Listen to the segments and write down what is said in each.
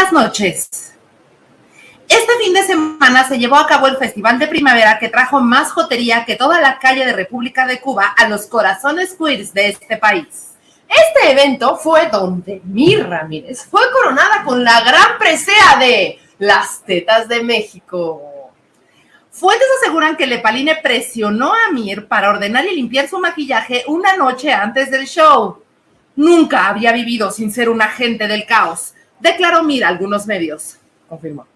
Buenas noches. Este fin de semana se llevó a cabo el Festival de Primavera que trajo más jotería que toda la calle de República de Cuba a los corazones queers de este país. Este evento fue donde Mir Ramírez fue coronada con la gran presea de las tetas de México. Fuentes aseguran que Lepaline presionó a Mir para ordenar y limpiar su maquillaje una noche antes del show. Nunca había vivido sin ser un agente del caos, declaró Mir a algunos medios. Confirmó.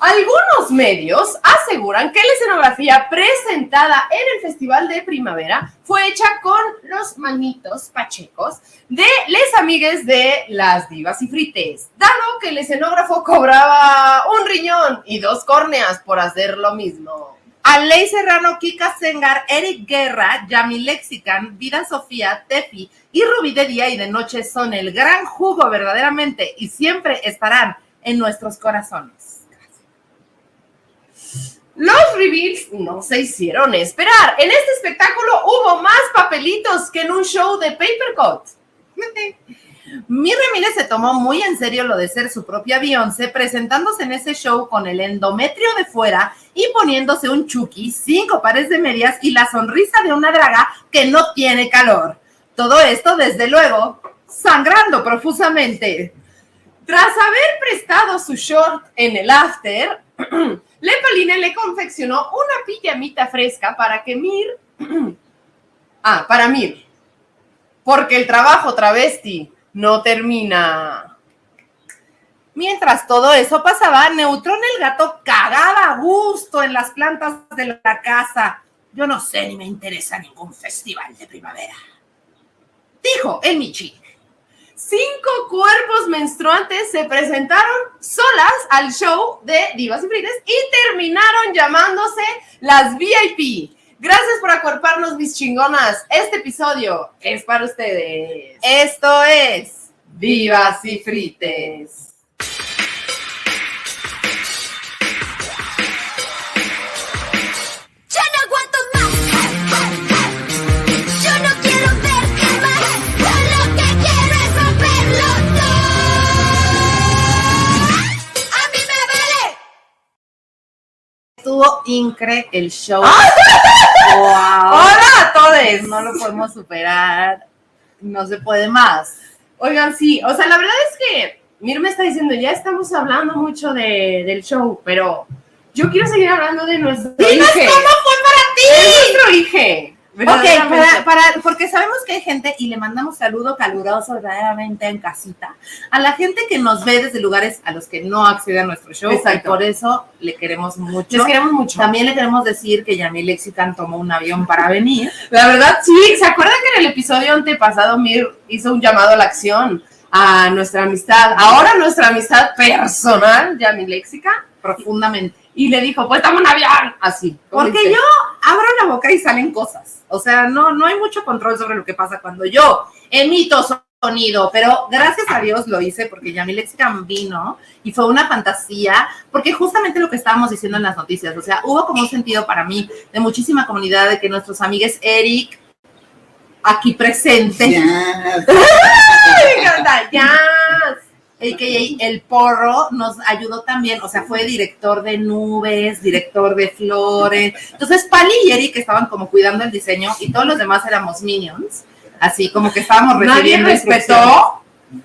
Algunos medios aseguran que la escenografía presentada en el Festival de Primavera fue hecha con los manitos pachecos de les amigues de las divas y frites, dado que el escenógrafo cobraba un riñón y dos córneas por hacer lo mismo. Aley Serrano, Kika Sengar, Eric Guerra, Yami Lexican, Vida Sofía, Tefi y Rubí de día y de noche son el gran jugo verdaderamente y siempre estarán en nuestros corazones. Los reveals no se hicieron esperar. En este espectáculo hubo más papelitos que en un show de Papercut. Mi Ramírez se tomó muy en serio lo de ser su propia Beyoncé, presentándose en ese show con el endometrio de fuera y poniéndose un chuki, cinco pares de medias y la sonrisa de una draga que no tiene calor. Todo esto, desde luego, sangrando profusamente. Tras haber prestado su short en el after, Lepaline le confeccionó una pijamita fresca para que Mir. ah, para Mir. Porque el trabajo travesti no termina. Mientras todo eso pasaba, Neutrón el gato cagaba a gusto en las plantas de la casa. Yo no sé ni me interesa ningún festival de primavera. Dijo el Michi cinco cuerpos menstruantes se presentaron solas al show de Divas y Frites y terminaron llamándose las VIP. Gracias por acuerparnos, mis chingonas. Este episodio es para ustedes. Esto es Divas y Frites. Estuvo incre el show. wow. Hola a todos. No lo podemos superar. No se puede más. Oigan, sí, o sea, la verdad es que Mir me está diciendo, ya estamos hablando mucho de, del show, pero yo quiero seguir hablando de nuestro Dinos cómo fue para ti. nuestro. Ok, para, porque sabemos que hay gente y le mandamos saludo caluroso verdaderamente en casita a la gente que nos ve desde lugares a los que no accede a nuestro show. Y por eso le queremos mucho. Les queremos mucho. También le queremos decir que Yamil Lexican tomó un avión para venir. La verdad, sí. ¿Se acuerdan que en el episodio antepasado Mir hizo un llamado a la acción a nuestra amistad? Ahora nuestra amistad personal, Yamil Lexican, profundamente y le dijo, pues estamos en avión, así. Porque yo abro la boca y salen cosas. O sea, no, no hay mucho control sobre lo que pasa cuando yo emito sonido, pero gracias a Dios lo hice porque ya mi Lexican vino y fue una fantasía, porque justamente lo que estábamos diciendo en las noticias, o sea, hubo como un sentido para mí de muchísima comunidad de que nuestros amigos Eric, aquí presente, ya el porro nos ayudó también, o sea, fue director de nubes, director de flores. Entonces, Pali y Eric estaban como cuidando el diseño y todos los demás éramos minions, así como que estábamos recibiendo Nadie respetó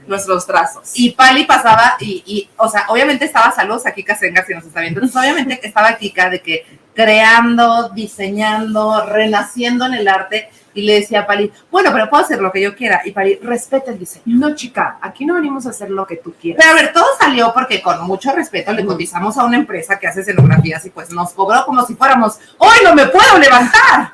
nuestros trazos. Y Pali pasaba y, y, o sea, obviamente estaba, saludos aquí Casenga si nos está viendo, entonces obviamente estaba Kika de que creando, diseñando, renaciendo en el arte, y le decía a Pali, bueno, pero puedo hacer lo que yo quiera. Y Pali, respeta el diseño. No, chica, aquí no venimos a hacer lo que tú quieras. Pero a ver, todo salió porque con mucho respeto le cotizamos a una empresa que hace escenografías y pues nos cobró como si fuéramos, hoy no me puedo levantar.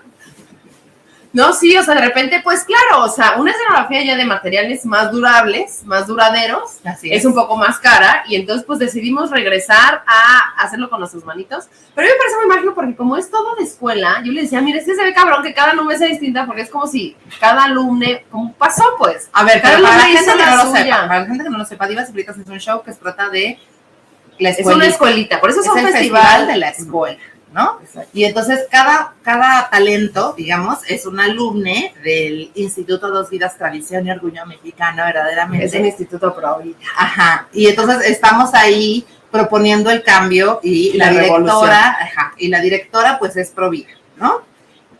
No, sí, o sea, de repente, pues claro, o sea, una escenografía ya de materiales más durables, más duraderos, es. un poco más cara, y entonces pues decidimos regresar a hacerlo con nuestras manitos. Pero a mí me parece muy mágico porque como es todo de escuela, yo le decía, mire, este se ve cabrón que cada alumno sea distinta, porque es como si cada alumne, como pasó pues. A ver, cada para, la gente que no lo sepa, para la gente que no lo sepa, Divas y es un show que se trata de la escuela. Es una escuelita, por eso es, un festival, de la escuela. ¿No? Y entonces cada, cada talento, digamos, es un alumne del Instituto Dos Vidas Tradición y Orgullo Mexicano, verdaderamente. Es un instituto pro. Ajá. Y entonces estamos ahí proponiendo el cambio y, la, directora, ajá, y la directora pues es pro vida, ¿no?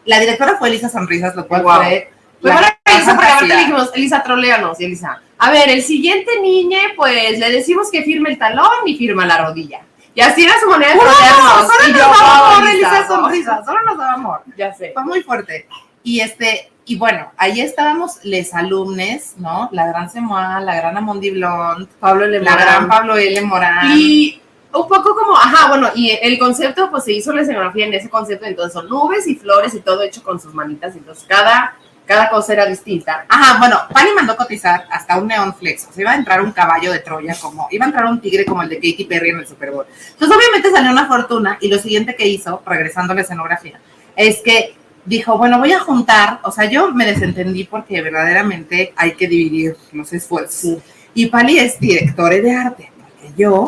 La directora fue Elisa Sonrisas, lo cual fue... Pues ahora Elisa, porque ahorita le dijimos, Elisa, troleanos, y Elisa, a ver, el siguiente niño, pues le decimos que firme el talón y firma la rodilla. Y así era su manera de. Solo y nos daba amor, Elisa Sonrisas, solo nos daba amor. Ya sé. Fue muy fuerte. Y este, y bueno, ahí estábamos les alumnes, ¿no? La gran Semoa, la gran Amondi Blond, Pablo L. La gran Pablo L. Morán. Y un poco como, ajá, bueno, y el concepto, pues se hizo la escenografía en ese concepto, entonces son nubes y flores y todo hecho con sus manitas, entonces cada, cada cosa era distinta. Ajá, bueno, Pani mandó cotizar hasta un neón flex, o sea, iba a entrar un caballo de Troya, como, iba a entrar un tigre como el de Katy Perry en el Super Bowl. Entonces, obviamente salió una fortuna, y lo siguiente que hizo, regresando a la escenografía, es que dijo, bueno, voy a juntar, o sea, yo me desentendí porque verdaderamente hay que dividir los esfuerzos. Y Pani es directora de arte, porque yo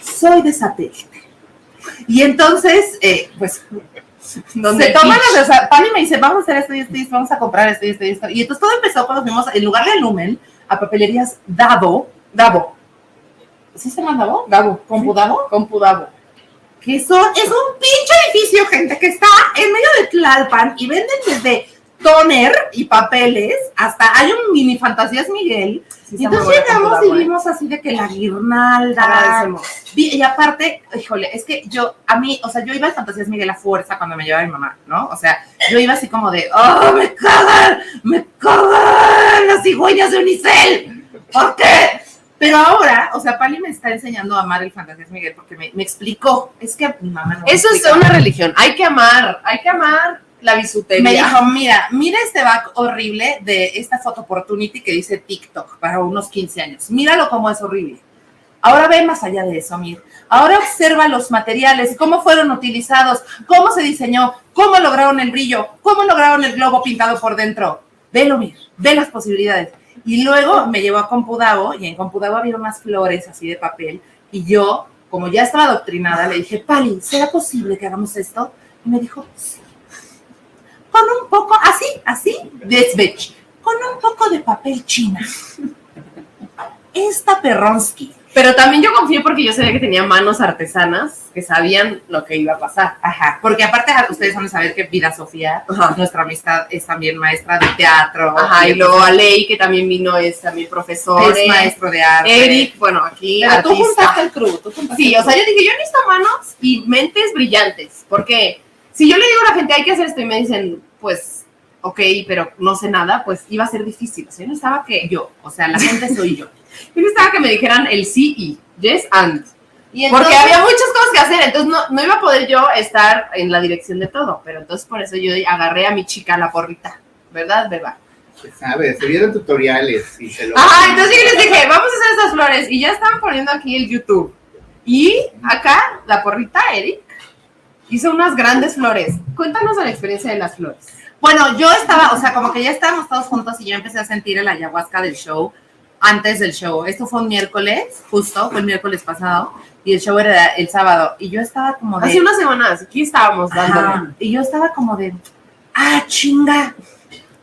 soy de satélite. Y entonces, eh, pues, donde toman las, o sea, Pani me dice, vamos a hacer esto y esto, y esto, vamos a comprar esto y esto y esto. Y entonces todo empezó cuando fuimos, en lugar de Lumen, a papelerías Davo, Davo. ¿Sí se llama Davo? Davo. ¿Compudavo? Compudavo. Que son, es un pinche edificio, gente, que está en medio de Tlalpan y venden desde toner y papeles, hasta hay un mini fantasías Miguel. y entonces llegamos y vimos así de que la guirnalda. Y aparte, híjole, es que yo, a mí, o sea, yo iba a fantasías Miguel a fuerza cuando me llevaba mi mamá, ¿no? O sea, yo iba así como de, ¡oh, me cagan! ¡Me cagan las cigüeñas de Unicel! ¿Por qué? Pero ahora, o sea, Pali me está enseñando a amar el Fantasías Miguel porque me, me explicó. Es que mi mamá no Eso es una religión. Hay que amar, hay que amar la bisutería. Me dijo, mira, mira este back horrible de esta photo opportunity que dice TikTok para unos 15 años. Míralo como es horrible. Ahora ve más allá de eso, Mir. Ahora observa los materiales, cómo fueron utilizados, cómo se diseñó, cómo lograron el brillo, cómo lograron el globo pintado por dentro. Velo, Mir, ve las posibilidades. Y luego me llevó a Compudavo y en Compudavo había unas flores así de papel y yo, como ya estaba adoctrinada, le dije, Pali, ¿será posible que hagamos esto? Y me dijo, sí con un poco, así, así, bitch, con un poco de papel china. Esta Perronsky. Pero también yo confié porque yo sabía que tenía manos artesanas que sabían lo que iba a pasar. Ajá, porque aparte ustedes van a saber que Vida Sofía, nuestra amistad, es también maestra de teatro. Ajá, y, luego Alei, que también vino, es también profesor. Es maestro de arte. Eric, bueno, aquí Pero tú juntaste el crew, tú Sí, o sea, yo dije, yo necesito manos y mentes brillantes, porque si yo le digo a la gente, hay que hacer esto, y me dicen, pues, ok, pero no sé nada, pues iba a ser difícil. O sea, yo necesitaba que yo, o sea, la gente soy yo. Yo necesitaba que me dijeran el sí y, yes and. Porque había muchas cosas que hacer, entonces no, no, iba a poder yo estar en la dirección de todo, pero entonces por eso yo agarré a mi chica la porrita, ¿verdad, Beba? Pues sabes, se vieron tutoriales y se lo... Ajá, entonces yo les dije, vamos a hacer estas flores, y ya estaban poniendo aquí el YouTube. Y acá, la porrita, Eric, hizo unas grandes flores. Cuéntanos la experiencia de las flores. Bueno, yo estaba, o sea, como que ya estábamos todos juntos y yo empecé a sentir el ayahuasca del show antes del show. Esto fue un miércoles, justo, fue el miércoles pasado, y el show era el sábado. Y yo estaba como de. Hace unas semanas, aquí estábamos dando. Y yo estaba como de. ¡Ah, chinga!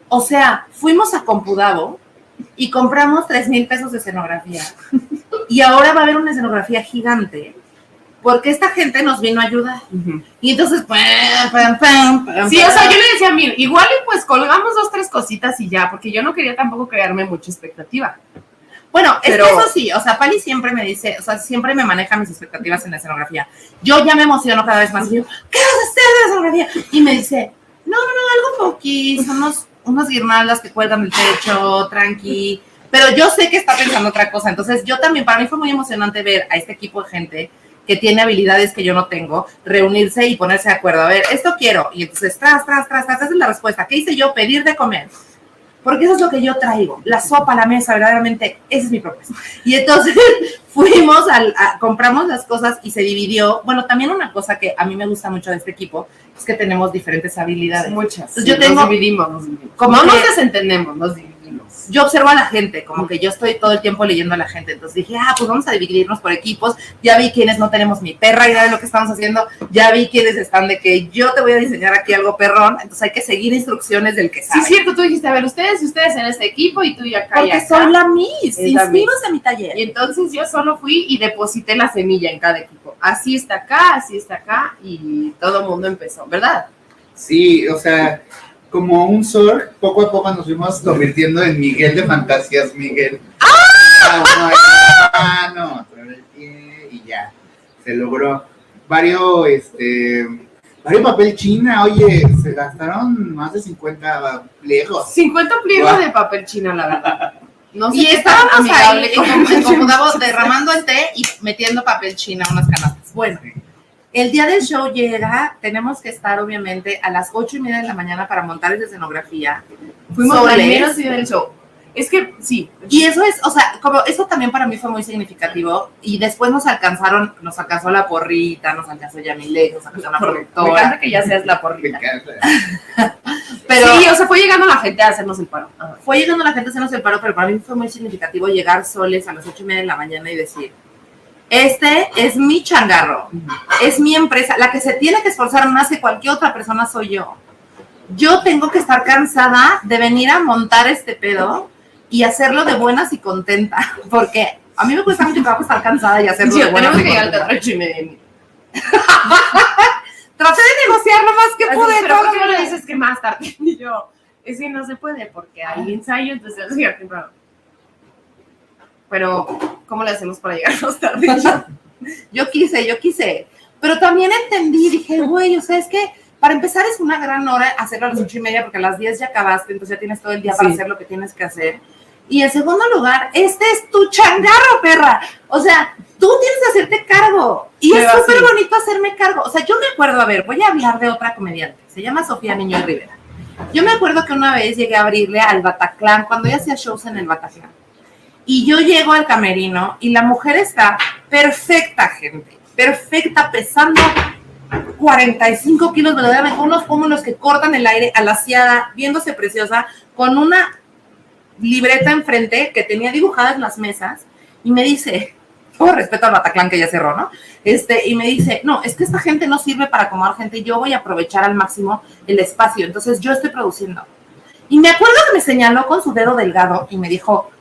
O sea, fuimos a Compudavo y compramos tres mil pesos de escenografía. Y ahora va a haber una escenografía gigante porque esta gente nos vino a ayudar. Y entonces, pues, sí, o sea, yo le decía, mira, igual y pues colgamos dos, tres cositas y ya, porque yo no quería tampoco crearme mucha expectativa. Bueno, Pero... eso sí, o sea, Pali siempre me dice, o sea, siempre me maneja mis expectativas en la escenografía. Yo ya me emociono cada vez más. Y yo, ¿qué vas a hacer de la escenografía? Y me dice, no, no, no, algo poquito, unos, unas guirnaldas que cuelgan el techo, tranqui. Pero yo sé que está pensando otra cosa. Entonces, yo también, para mí fue muy emocionante ver a este equipo de gente que tiene habilidades que yo no tengo, reunirse y ponerse de acuerdo. A ver, esto quiero. Y entonces, tras, tras, tras, tras, esa es la respuesta. ¿Qué hice yo? Pedir de comer. Porque eso es lo que yo traigo. La sopa, la mesa, verdaderamente, esa es mi propuesta. Y entonces fuimos, al, compramos las cosas y se dividió. Bueno, también una cosa que a mí me gusta mucho de este equipo es que tenemos diferentes habilidades. Muchas. yo tengo, nos dividimos, nos dividimos. Como no nos desentendemos, nos dividimos. Yo observo a la gente, como que yo estoy todo el tiempo leyendo a la gente. Entonces dije, ah, pues vamos a dividirnos por equipos. Ya vi quiénes no tenemos mi perra idea de lo que estamos haciendo. Ya vi quiénes están de que yo te voy a diseñar aquí algo perrón. Entonces hay que seguir instrucciones del que Sí, sabe. es cierto, tú dijiste, a ver, ustedes y ustedes en este equipo y tú y acá y Porque acá. soy la Miss. Inscríbanse a mi taller. Y entonces yo solo fui y deposité la semilla en cada equipo. Así está acá, así está acá, y todo el mundo empezó, ¿verdad? Sí, o sea, como un Zorg, poco a poco nos fuimos convirtiendo en Miguel de Fantasías, Miguel. ¡Ah! no, traer el pie y ya, se logró. Varios, este, varios papel china, oye, se gastaron más de 50 pliegos. 50 pliegos de papel china, la verdad. No sé Y estábamos amigable ahí en Comodavo derramando el té y metiendo papel china a unas canastas. Bueno, el día del show llega, tenemos que estar obviamente a las ocho y media de la mañana para montar esa escenografía. Fuimos primeros días del show. Es que sí. Y eso es, o sea, como eso también para mí fue muy significativo. Y después nos alcanzaron, nos alcanzó la porrita, nos alcanzó Yamile, nos alcanzó la Me productora. encanta que ya seas la Me porrita. Pero sí, o sea, fue llegando la gente a hacernos el paro. Ajá. fue llegando la gente a hacernos el paro, pero para mí fue muy significativo llegar soles a las ocho y media de la mañana y decir, este es mi changarro, es mi empresa, la que se tiene que esforzar más que cualquier otra persona soy yo. Yo tengo que estar cansada de venir a montar este pedo y hacerlo de buenas y contenta, porque a mí me cuesta mucho trabajo estar cansada y hacerlo Sí, de buenas tenemos y que contenta. media. Traté de negociar lo más que Así, pude. pero todo ¿por qué no le dices que más tarde? Y yo, es que no se puede porque hay ensayo, entonces que llegar temprano. Pero, ¿cómo le hacemos para llegar más tarde? Yo quise, yo quise. Pero también entendí, dije, güey, o sea, es que para empezar es una gran hora hacerlo a las ocho y media porque a las 10 ya acabaste, entonces ya tienes todo el día para Sí. hacer lo que tienes que hacer. Y en segundo lugar, este es tu changarro, perra. O sea, tú tienes que hacerte cargo. Y Pero es súper bonito hacerme cargo. O sea, yo me acuerdo, a ver, voy a hablar de otra comediante. Se llama Sofía Niño Rivera. Yo me acuerdo que una vez llegué a abrirle al Bataclan, cuando ella hacía shows en el Bataclan. Y yo llego al camerino y la mujer está perfecta, gente. Perfecta, pesando 45 kilos, verdaderamente, unos pómulos que cortan el aire, alaciada, viéndose preciosa, con una libreta enfrente que tenía dibujadas las mesas y me dice, todo respeto al Bataclan que ya cerró, ¿no? Este, y me dice, no, es que esta gente no sirve para acomodar gente, yo voy a aprovechar al máximo el espacio, entonces yo estoy produciendo. Y me acuerdo que me señaló con su dedo delgado y me dijo,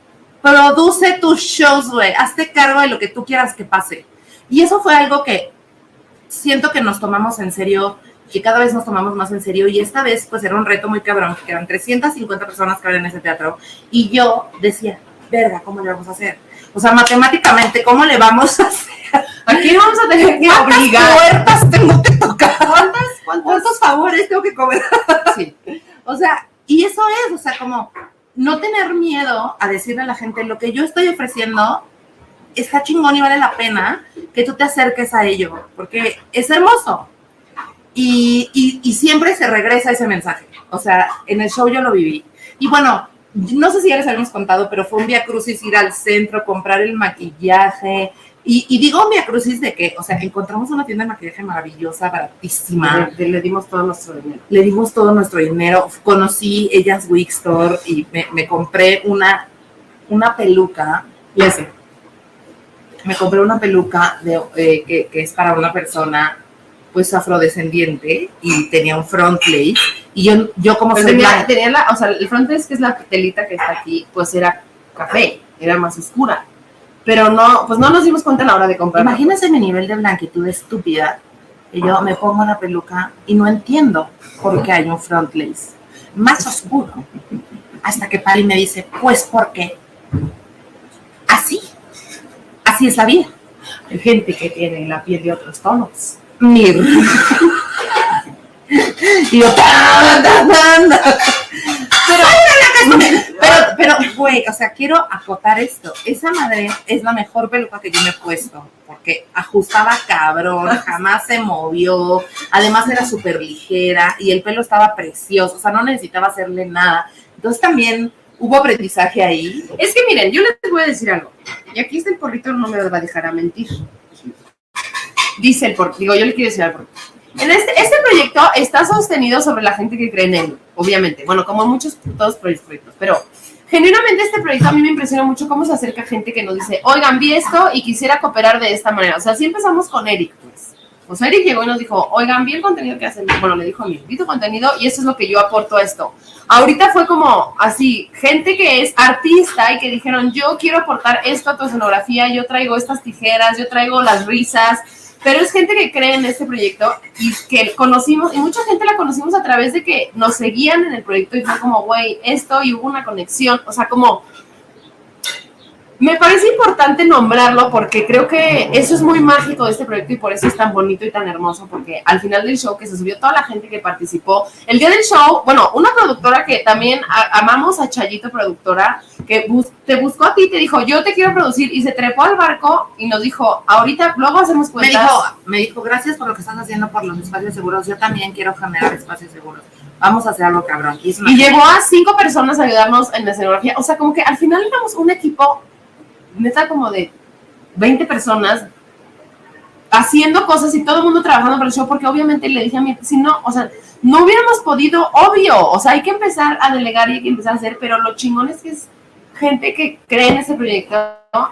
produce tus shows, güey, hazte cargo de lo que tú quieras que pase. Y eso fue algo que siento que nos tomamos en serio, que cada vez nos tomamos más en serio y esta vez pues era un reto muy cabrón, que eran 350 personas que habían en ese teatro y yo decía, verga, ¿cómo le vamos a hacer? O sea, matemáticamente, ¿cómo le vamos a hacer? Aquí vamos a tener que ¿Cuántas obligar. puertas tengo que tocar? ¿Cuántas? ¿Cuántas? ¿Cuántos favores tengo que cobrar? Sí. O sea, y eso es, o sea, como no tener miedo a decirle a la gente lo que yo estoy ofreciendo está chingón y vale la pena que tú te acerques a ello, porque es hermoso. Y, y- siempre se regresa ese mensaje. O sea, en el show yo lo viví. Y bueno, no sé si ya les habíamos contado, pero fue un via crucis ir al centro, comprar el maquillaje. Y, y digo via crucis de que, o sea, encontramos una tienda de maquillaje maravillosa, baratísima Le, le dimos todo nuestro dinero. le dimos todo nuestro dinero, conocí ellas Wig Store y me, me compré una, una peluca, Ya sé. me compré una peluca de, eh, que, que es para una persona pues afrodescendiente y tenía un front plate y yo, yo como soy tenía, blanca, tenía la, o sea, el front desk, que es la telita que está aquí, pues era café, era más oscura. Pero no, pues no nos dimos cuenta a la hora de comprar. imagínense mi nivel de blanquitud estúpida que yo me pongo la peluca y no entiendo por qué hay un front lace más oscuro hasta que Pari me dice pues porque así así es la vida Hay gente que tiene la piel de otros tonos. Mir. y yo, tan, tan, tan. pero, pero, pero, güey, o sea, quiero acotar esto. Esa madre es la mejor peluca que yo me he puesto, porque ajustaba cabrón, jamás se movió, además era súper ligera y el pelo estaba precioso, o sea, no necesitaba hacerle nada. Entonces también hubo aprendizaje ahí. Es que miren, yo les voy a decir algo. Y aquí está el porrito, no me va a dejar a mentir. Dice el porrito, digo, yo le quiero decir al porrito. En este, este proyecto está sostenido sobre la gente que cree en él, obviamente. Bueno, como muchos todos proyectos, pero genuinamente este proyecto a mí me impresiona mucho cómo se acerca gente que nos dice, oigan, vi esto y quisiera cooperar de esta manera. O sea, así empezamos con Eric, pues. Pues Eric llegó y nos dijo, oigan, vi el contenido que hacen. Bueno, le dijo a mí, vi tu contenido y eso es lo que yo aporto a esto. Ahorita fue como así, gente que es artista y que dijeron, yo quiero aportar esto a tu escenografía, yo traigo estas tijeras, yo traigo las risas, pero es gente que cree en este proyecto y que conocimos, y mucha gente la conocimos a través de que nos seguían en el proyecto y fue como, güey, esto y hubo una conexión, o sea, como me parece importante nombrarlo porque creo que eso es muy mágico de este proyecto y por eso es tan bonito y tan hermoso, porque al final del show que se subió toda la gente que participó, el día del show, bueno, una productora que también amamos a Chayito Productora, que te buscó a ti, te dijo, yo te quiero producir y se trepó al barco y nos dijo, ahorita luego hacemos cuentas. Me dijo, me dijo, gracias por lo que están haciendo por los espacios seguros, yo también quiero generar espacios seguros vamos a hacer algo cabrón. Y, y llevó a cinco personas a ayudarnos en la escenografía. O sea, como que al final éramos un equipo neta como de 20 personas haciendo cosas y todo el mundo trabajando para el show, porque obviamente le dije a mí, si no, o sea, no hubiéramos podido, obvio, o sea, hay que empezar a delegar y hay que empezar a hacer, pero lo chingón es que es gente que cree en ese proyecto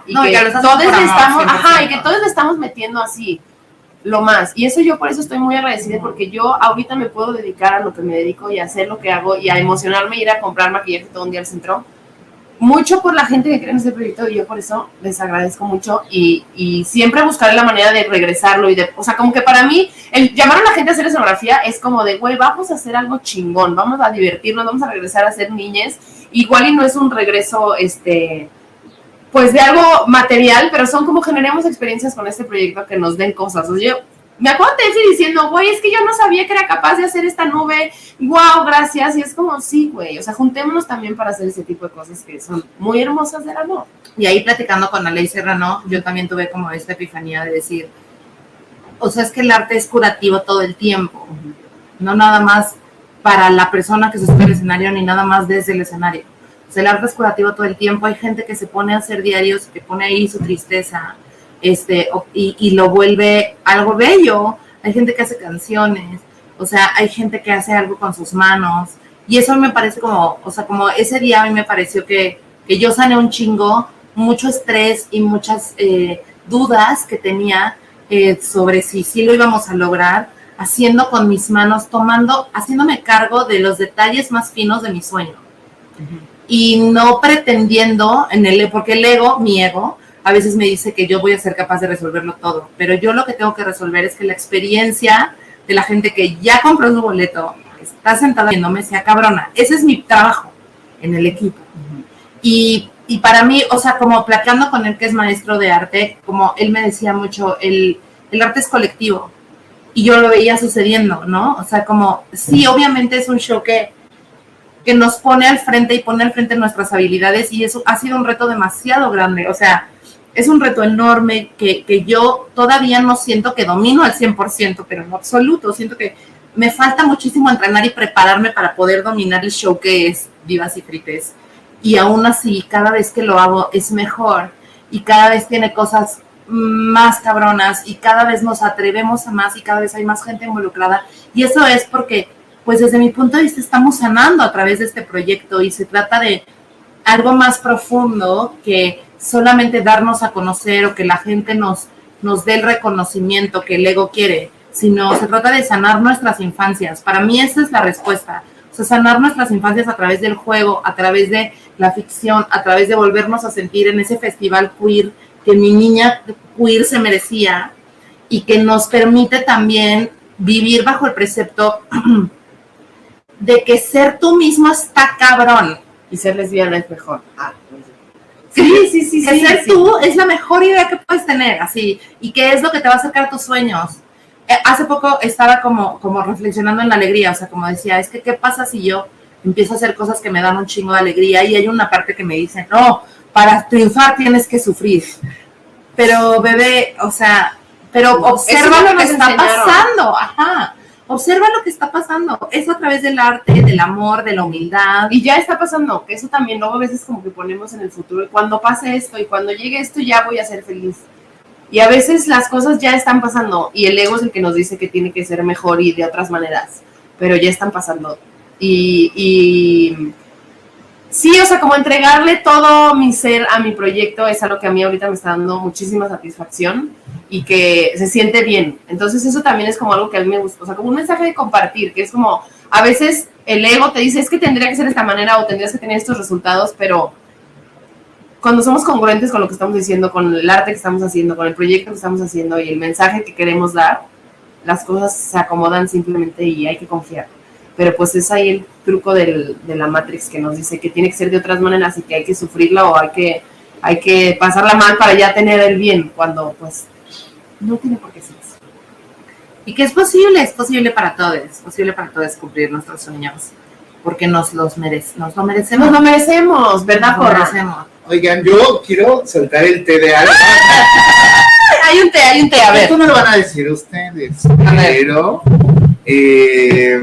y que, todos le estamos, ajá, y que todos le estamos metiendo así lo más. Y eso yo por eso estoy muy agradecida porque yo ahorita me puedo dedicar a lo que me dedico y a hacer lo que hago y a emocionarme, ir a comprar maquillaje todo un día al centro mucho por la gente que cree en este proyecto y yo por eso les agradezco mucho y, y, siempre buscaré la manera de regresarlo y de, o sea, como que para mí el llamar a la gente a hacer escenografía es como de, güey, vamos a hacer algo chingón, vamos a divertirnos, vamos a regresar a ser niñas, igual y no es un regreso, este, pues de algo material, pero son como generemos experiencias con este proyecto que nos den cosas. O sea, yo me acuerdo de diciendo, güey, es que yo no sabía que era capaz de hacer esta nube, wow, gracias, y es como, sí, güey, o sea, juntémonos también para hacer ese tipo de cosas que son muy hermosas del amor. Y ahí platicando con la ley Serrano, yo también tuve como esta epifanía de decir, o sea, es que el arte es curativo todo el tiempo, no nada más para la persona que se sube al escenario, ni nada más desde el escenario. O sea, el arte es curativo todo el tiempo, hay gente que se pone a hacer diarios, que pone ahí su tristeza, este, y, lo vuelve algo bello. Hay gente que hace canciones, o sea, hay gente que hace algo con sus manos, y eso me parece como, o sea, como ese día a mí me pareció que, que yo sané un chingo, mucho estrés y muchas eh, dudas que tenía eh, sobre si sí lo íbamos a lograr, haciendo con mis manos, tomando, haciéndome cargo de los detalles más finos de mi sueño. Y no pretendiendo en el, porque el ego, mi ego, a veces me dice que yo voy a ser capaz de resolverlo todo, pero yo lo que tengo que resolver es que la experiencia de la gente que ya compró su boleto, que está sentada viéndome, sea cabrona. Ese es mi trabajo en el equipo. y, y, para mí, o sea, como platicando con él que es maestro de arte, como él me decía mucho, el, el arte es colectivo. Y yo lo veía sucediendo, ¿no? O sea, como, sí, obviamente es un show que, que nos pone al frente y pone al frente nuestras habilidades y eso ha sido un reto demasiado grande. O sea, es un reto enorme que, que, yo todavía no siento que domino al 100%, pero en absoluto, siento que me falta muchísimo entrenar y prepararme para poder dominar el show que es Vivas y Frites. Y aún así, cada vez que lo hago es mejor y cada vez tiene cosas más cabronas y cada vez nos atrevemos a más y cada vez hay más gente involucrada. Y eso es porque, pues desde mi punto de vista, estamos sanando a través de este proyecto y se trata de algo más profundo que solamente darnos a conocer o que la gente nos, nos dé el reconocimiento que el ego quiere, sino se trata de sanar nuestras infancias. Para mí esa es la respuesta. O sea, sanar nuestras infancias a través del juego, a través de la ficción, a través de volvernos a sentir en ese festival queer que mi niña queer se merecía y que nos permite también vivir bajo el precepto de que ser tú mismo está cabrón. Y ser lesbiana es mejor. Ah, Sí, sí, sí. Que ser tú es la mejor idea que puedes tener, así. Y qué es lo que te va a acercar a tus sueños. Eh, hace poco estaba como, como reflexionando en la alegría, o sea, como decía, es que qué pasa si yo empiezo a hacer cosas que me dan un chingo de alegría y hay una parte que me dice, no, para triunfar tienes que sufrir. Pero bebé, o sea, pero observa lo que está pasando, ajá observa lo que está pasando. Es a través del arte, del amor, de la humildad. Y ya está pasando, que eso también luego a veces como que ponemos en el futuro, cuando pase esto y cuando llegue esto ya voy a ser feliz. Y a veces las cosas ya están pasando y el ego es el que nos dice que tiene que ser mejor y de otras maneras, pero ya están pasando. Y, sí, o sea, como entregarle todo mi ser a mi proyecto es algo que a mí ahorita me está dando muchísima satisfacción y que se siente bien. Entonces eso también es como algo que a mí me gusta, o sea, como un mensaje de compartir, que es como, a veces el ego te dice, es que tendría que ser de esta manera o tendrías que tener estos resultados, pero cuando somos congruentes con lo que estamos diciendo, con el arte que estamos haciendo, con el proyecto que estamos haciendo y el mensaje que queremos dar, las cosas se acomodan simplemente y hay que confiar pero pues es ahí el truco de la Matrix que nos dice que tiene que ser de otras maneras y que hay que sufrirla o hay que, hay que pasarla mal para ya tener el bien, cuando pues no tiene por qué ser así. Y que es posible, es posible para todos, es posible para todos cumplir nuestros sueños, porque nos los merece, nos lo merecemos. Nos lo merecemos, ¿verdad, Nos lo merecemos. Oigan, yo quiero soltar el té de algo. Hay un té, hay un té, a ver. Esto me lo van a decir ustedes, A ver. pero eh,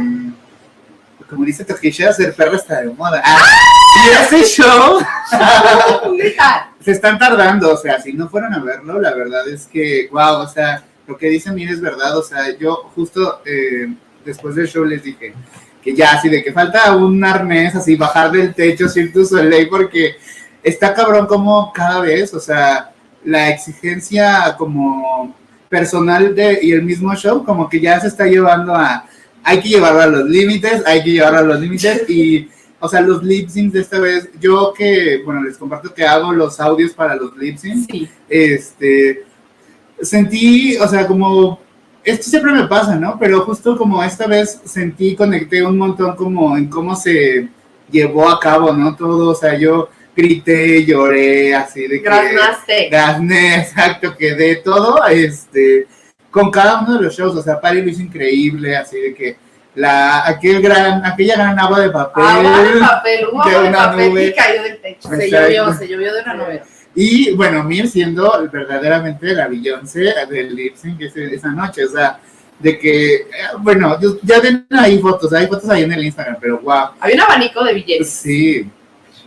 como dice Toquilla, ser perro está de moda. Ah, y ese show se están tardando, o sea, si no fueron a verlo, la verdad es que, wow, o sea, lo que dicen bien es verdad, o sea, yo justo eh, después del show les dije que ya, así de que falta un arnés, así, bajar del techo, Cirque du Soleil, porque está cabrón como cada vez, o sea, la exigencia como personal de, y el mismo show, como que ya se está llevando a, hay que llevarlo a los límites, hay que llevarlo a los límites y, o sea, los lip syncs de esta vez, yo que, bueno, les comparto que hago los audios para los lip syncs, Sí. este, sentí, o sea, como, esto siempre me pasa, ¿no? Pero justo como esta vez sentí, conecté un montón como en cómo se llevó a cabo, ¿no? Todo, o sea, yo grité, lloré, así de que... Graznaste. Gasné, exacto, que de todo, este, con cada uno de los shows, o sea, Pari lo hizo increíble, así de que la, aquel gran, aquella gran agua de papel, Agua de papel, hubo de agua de una papel nube. y cayó del techo. Se llovió, se llovió de una novela. y bueno, Mir siendo verdaderamente la Beyoncé del lip sync esa noche, o sea, de que, eh, bueno, ya ven ahí fotos, hay fotos ahí en el Instagram, pero wow, Había un abanico de billetes. Sí.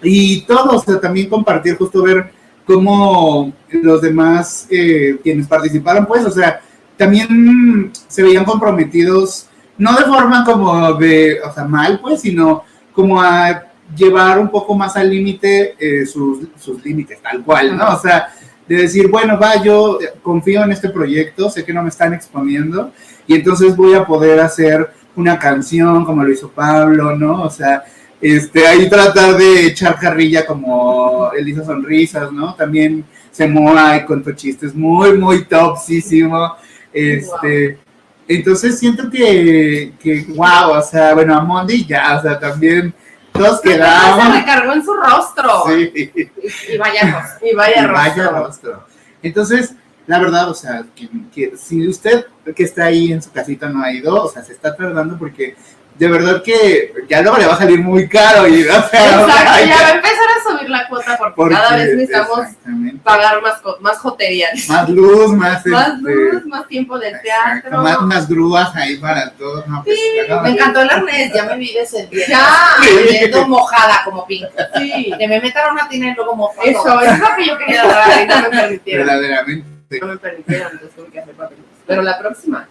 Y todo, o sea, también compartir, justo ver cómo los demás, eh, quienes participaron, pues, o sea, también se veían comprometidos, no de forma como de, o sea, mal, pues, sino como a llevar un poco más al límite eh, sus, sus límites, tal cual, ¿no? O sea, de decir, bueno, va, yo confío en este proyecto, sé que no me están exponiendo, y entonces voy a poder hacer una canción como lo hizo Pablo, ¿no? O sea, este, ahí tratar de echar carrilla como Elisa Sonrisas, ¿no? También se moa y contó chistes muy, muy topsísimo. Este, entonces siento que, que, wow, o sea, bueno, a Mondi ya, o sea, también todos Se quedamos. recargó en su rostro. Sí. Y vaya cosa. Y vaya Y vaya rostro. rostro. Entonces, la verdad, o sea, que, que si usted que está ahí en su casita no ha ido, o sea, se está tardando porque de verdad que ya luego le va a salir muy caro y, o sea, Exacto, ay, ya va a empezar a subir la cuota porque, porque- cada vez necesitamos pagar más, más joterías. más luz, más, Más este, luz, más tiempo del exacto, teatro. más grúas ahí para todos, no, pues, acaba Me encantó el arnés, ya me vi descendiendo. Ya. Viendo mojada como pink. Sí, Que me metan a una tina y luego mojado. eso es lo que yo quería dar y no me permitieron. verdaderamente. No me permitieron, entonces tuve que hacer papelitos. Pero la próxima.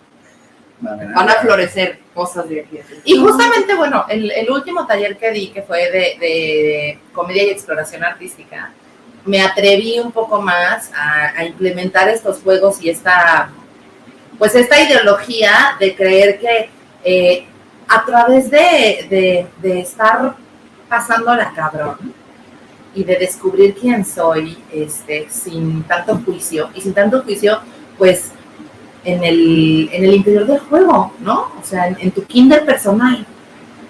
Van a florecer cosas de aquí. Y justamente, bueno, el, el último taller que di, que fue de, de comedia y exploración artística, me atreví un poco más a, a implementar estos juegos y esta, pues esta ideología de creer que eh, a través de, de, de estar pasándola cabrón y de descubrir quién soy, este, sin tanto juicio, y sin tanto juicio, pues en el, en el interior del juego, ¿no? O sea, en, tu kinder personal.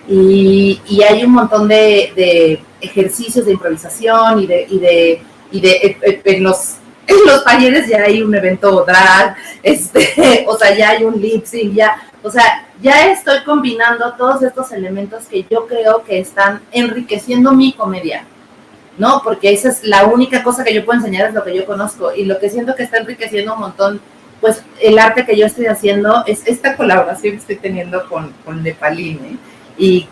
Y, y hay un montón de, de ejercicios de improvisación y de, y de, y de eh, eh, en los, en los talleres ya hay un evento drag, este, o sea, ya hay un lip sync, ya, o sea, ya estoy combinando todos estos elementos que yo creo que están enriqueciendo mi comedia. ¿no? Porque esa es la única cosa que yo puedo enseñar, es lo que yo conozco. Y lo que siento que está enriqueciendo un montón, pues el arte que yo estoy haciendo es esta colaboración que estoy teniendo con, con Lepaline. Y,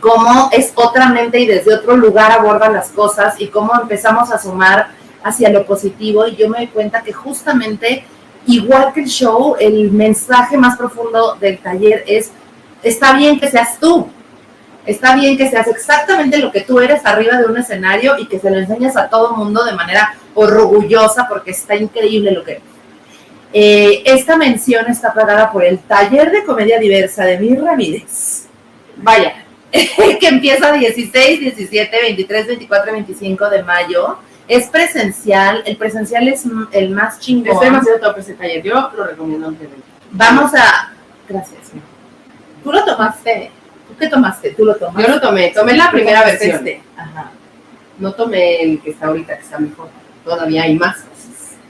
cómo es otra mente y desde otro lugar aborda las cosas y cómo empezamos a sumar hacia lo positivo. Y yo me doy cuenta que justamente, igual que el show, el mensaje más profundo del taller es, está bien que seas tú, Está bien que seas exactamente lo que tú eres arriba de un escenario y que se lo enseñes a todo mundo de manera orgullosa porque está increíble lo que. Eh, esta mención está pagada por el Taller de Comedia Diversa de Mir Ramírez. Vaya, que empieza 16, 17, 23, 24, 25 de mayo. Es presencial, el presencial es el más chingón. Es demasiado top ese taller, yo lo recomiendo. Vamos a... Gracias. Tú lo tomaste. ¿Tú qué tomaste? Tú lo tomaste. Yo lo tomé, tomé la primera versión. este. Ajá. No tomé el que está ahorita, que está mejor. Todavía hay más.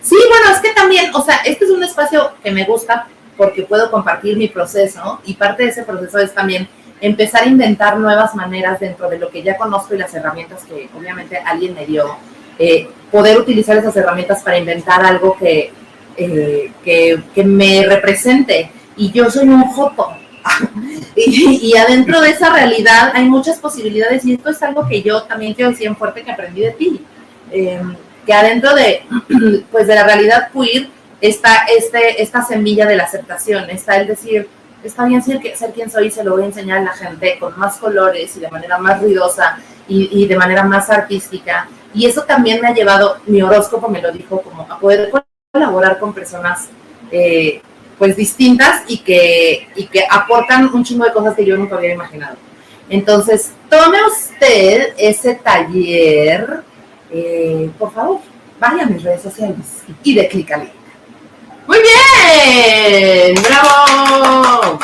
Sí, bueno, es que también, o sea, este es un espacio que me gusta porque puedo compartir mi proceso y parte de ese proceso es también empezar a inventar nuevas maneras dentro de lo que ya conozco y las herramientas que obviamente alguien me dio, eh, poder utilizar esas herramientas para inventar algo que, eh, que, me represente. Y yo soy un joto. y, y adentro de esa realidad hay muchas posibilidades y esto es algo que yo también quiero decir en fuerte que aprendí de ti. Eh, que adentro de, pues, de la realidad queer está este, esta semilla de la aceptación, está el decir, está bien ser, ser quien soy se lo voy a enseñar a la gente con más colores y de manera más ruidosa y, y de manera más artística. Y eso también me ha llevado, mi horóscopo me lo dijo, como a poder colaborar con personas eh, pues distintas y que, y que aportan un chingo de cosas que yo nunca había imaginado. Entonces, tome usted ese taller, eh, por favor, vaya a mis redes sociales y de clic al link. Muy bien, bravo.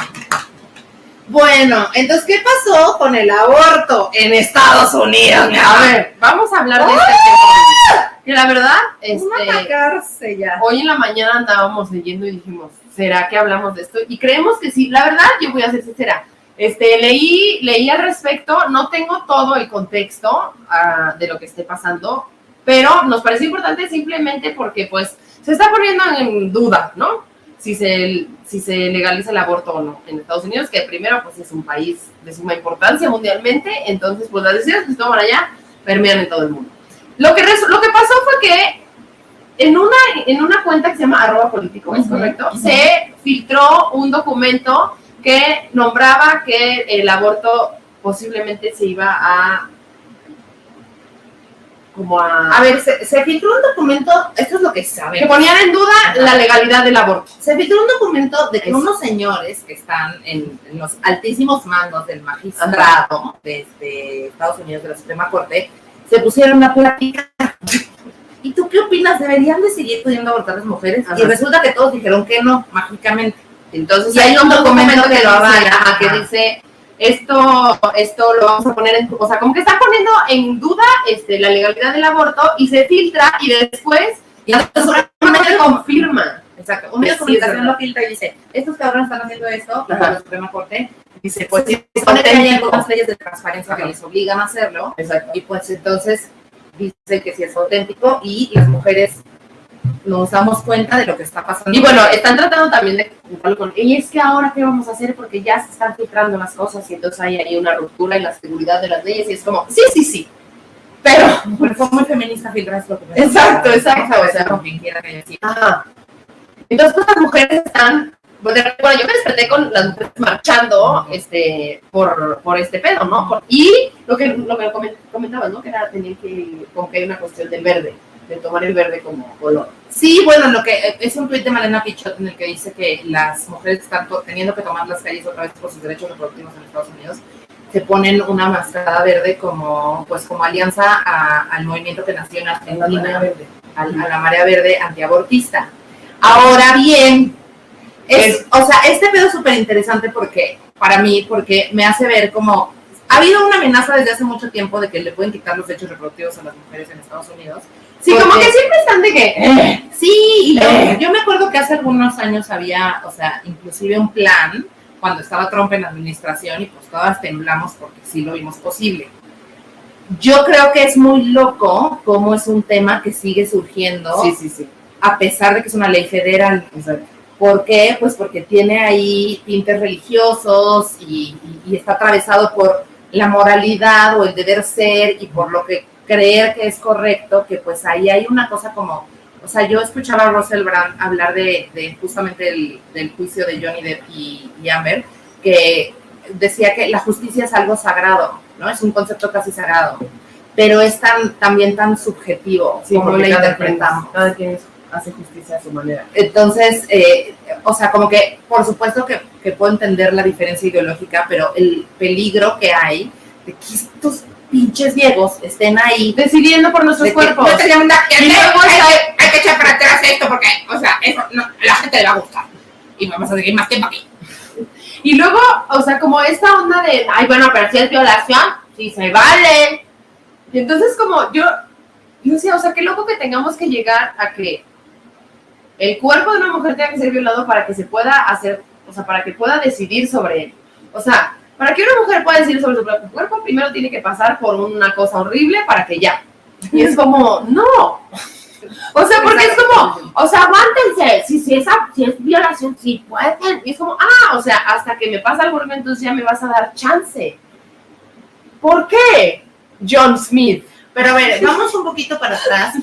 Bueno, entonces, ¿qué pasó con el aborto en Estados Unidos? A ver, vamos a hablar de este tema. Que la verdad, a este, ya. hoy en la mañana andábamos leyendo y dijimos, ¿será que hablamos de esto? Y creemos que sí. La verdad, yo voy a ser sincera. Este, leí, leí al respecto, no tengo todo el contexto ah, de lo que esté pasando, pero nos parece importante simplemente porque pues se está poniendo en duda, ¿no? Si se, si se legaliza el aborto o no en Estados Unidos, que primero pues es un país de suma importancia mundialmente, entonces pues las decisiones que se toman allá permean en todo el mundo. Lo que, lo que pasó fue que en una, en una cuenta que se llama arroba político, ¿es correcto? Se filtró un documento que nombraba que el aborto posiblemente se iba a como a, A ver, se, se filtró un documento, esto es lo que que saben. ponían en duda la legalidad del aborto. Se filtró un documento de que Eso. unos señores que están en, en los altísimos mangos del magistrado desde Estados Unidos de la Suprema Corte se pusieron a platicar. ¿Y tú qué opinas? ¿Deberían de seguir pudiendo abortar las mujeres? Y resulta que todos dijeron que no, mágicamente. Entonces Y hay un documento que lo avala. dice, ajá, que dice esto, esto lo vamos a poner en, o sea, como que están poniendo en duda este, la legalidad del aborto y se filtra y después Y entonces una una se confirma. Exacto. Un medio de comunicación lo filtra y dice, estos cabrones están haciendo esto, la Suprema Corte Dice, pues sí, se es supone que hay algunas leyes de transparencia que les obligan a hacerlo, Exacto. y pues entonces dice que sí es auténtico y las mujeres nos damos cuenta de lo que está pasando. Y bueno, están tratando también de juntarlo con, y es que ahora qué vamos a hacer porque ya se están filtrando las cosas y entonces hay ahí una ruptura en la seguridad de las leyes y es como, sí, sí, sí, pero, Pero fue muy feminista filtrar esto. Exacto, exacto, O sea, o sea. con quien quiera que haya sido. ajá. Entonces pues, las mujeres están, bueno, yo me desperté con las mujeres marchando este, por, por este pedo, ¿no? Por- y lo que, lo que comen- comentabas, ¿no? Que era tener que, como que hay una cuestión del verde, de tomar el verde como color. Sí, bueno, lo que eh, es un tuit de Malena Pichot en el que dice que las mujeres están teniendo que tomar las calles otra vez por sus derechos reproductivos en Estados Unidos, se ponen una mascarada verde como, pues, como alianza a- al movimiento que nació en Argentina, a, a la marea verde antiabortista. Ahora bien, es, o sea, este pedo es súper interesante porque, para mí, porque me hace ver como, ha habido una amenaza desde hace mucho tiempo de que le pueden quitar los derechos reproductivos a las mujeres en Estados Unidos. Sí, como que siempre están de que, eh, Sí, y yo, Eh. yo me acuerdo que hace algunos años había, o sea, inclusive un plan cuando estaba Trump en la administración y pues todas temblamos porque sí lo vimos posible. Yo creo que es muy loco cómo es un tema que sigue surgiendo sí, sí, sí, a pesar de que es una ley federal. exacto. ¿Por qué? Pues porque tiene ahí tintes religiosos y, y- y está atravesado por la moralidad o el deber ser y por lo que creer que es correcto, que pues ahí hay una cosa como, o sea, yo escuchaba a Russell Brand hablar de, de justamente el, del juicio de Johnny Depp y, y Amber, que decía que la justicia es algo sagrado, ¿no? Es un concepto casi sagrado, pero es tan, también tan subjetivo Sí, como la interpretamos. quien- Cada quien hace justicia a su manera. Entonces, eh, o sea, como que por supuesto que, que puedo entender la diferencia ideológica, pero el peligro que hay de que estos pinches viejos estén ahí. Decidiendo por nuestros de que cuerpos. no nada que Y luego hay, que, hay que echar para atrás esto porque, o sea, eso no, la gente le va a gustar. Y vamos a seguir más tiempo aquí. Y luego, o sea, como esta onda de, ay, bueno, pero si es violación, sí se vale. Y entonces como yo, yo decía, o sea, qué loco que tengamos que llegar a que el cuerpo de una mujer tenga que ser violado para que se pueda hacer, o sea, para que pueda decidir sobre él. O sea, para que una mujer pueda decidir sobre su propio cuerpo, primero tiene que pasar por una cosa horrible para que ya. Y es como, no. O sea, porque es como, o sea, aguántense. Si, si, esa, si es violación, sí pueden. Y es como, ah, o sea, hasta que me pasa algo, entonces ya me vas a dar chance. ¿Por qué? John Smith. Pero a ver, vamos un poquito para atrás.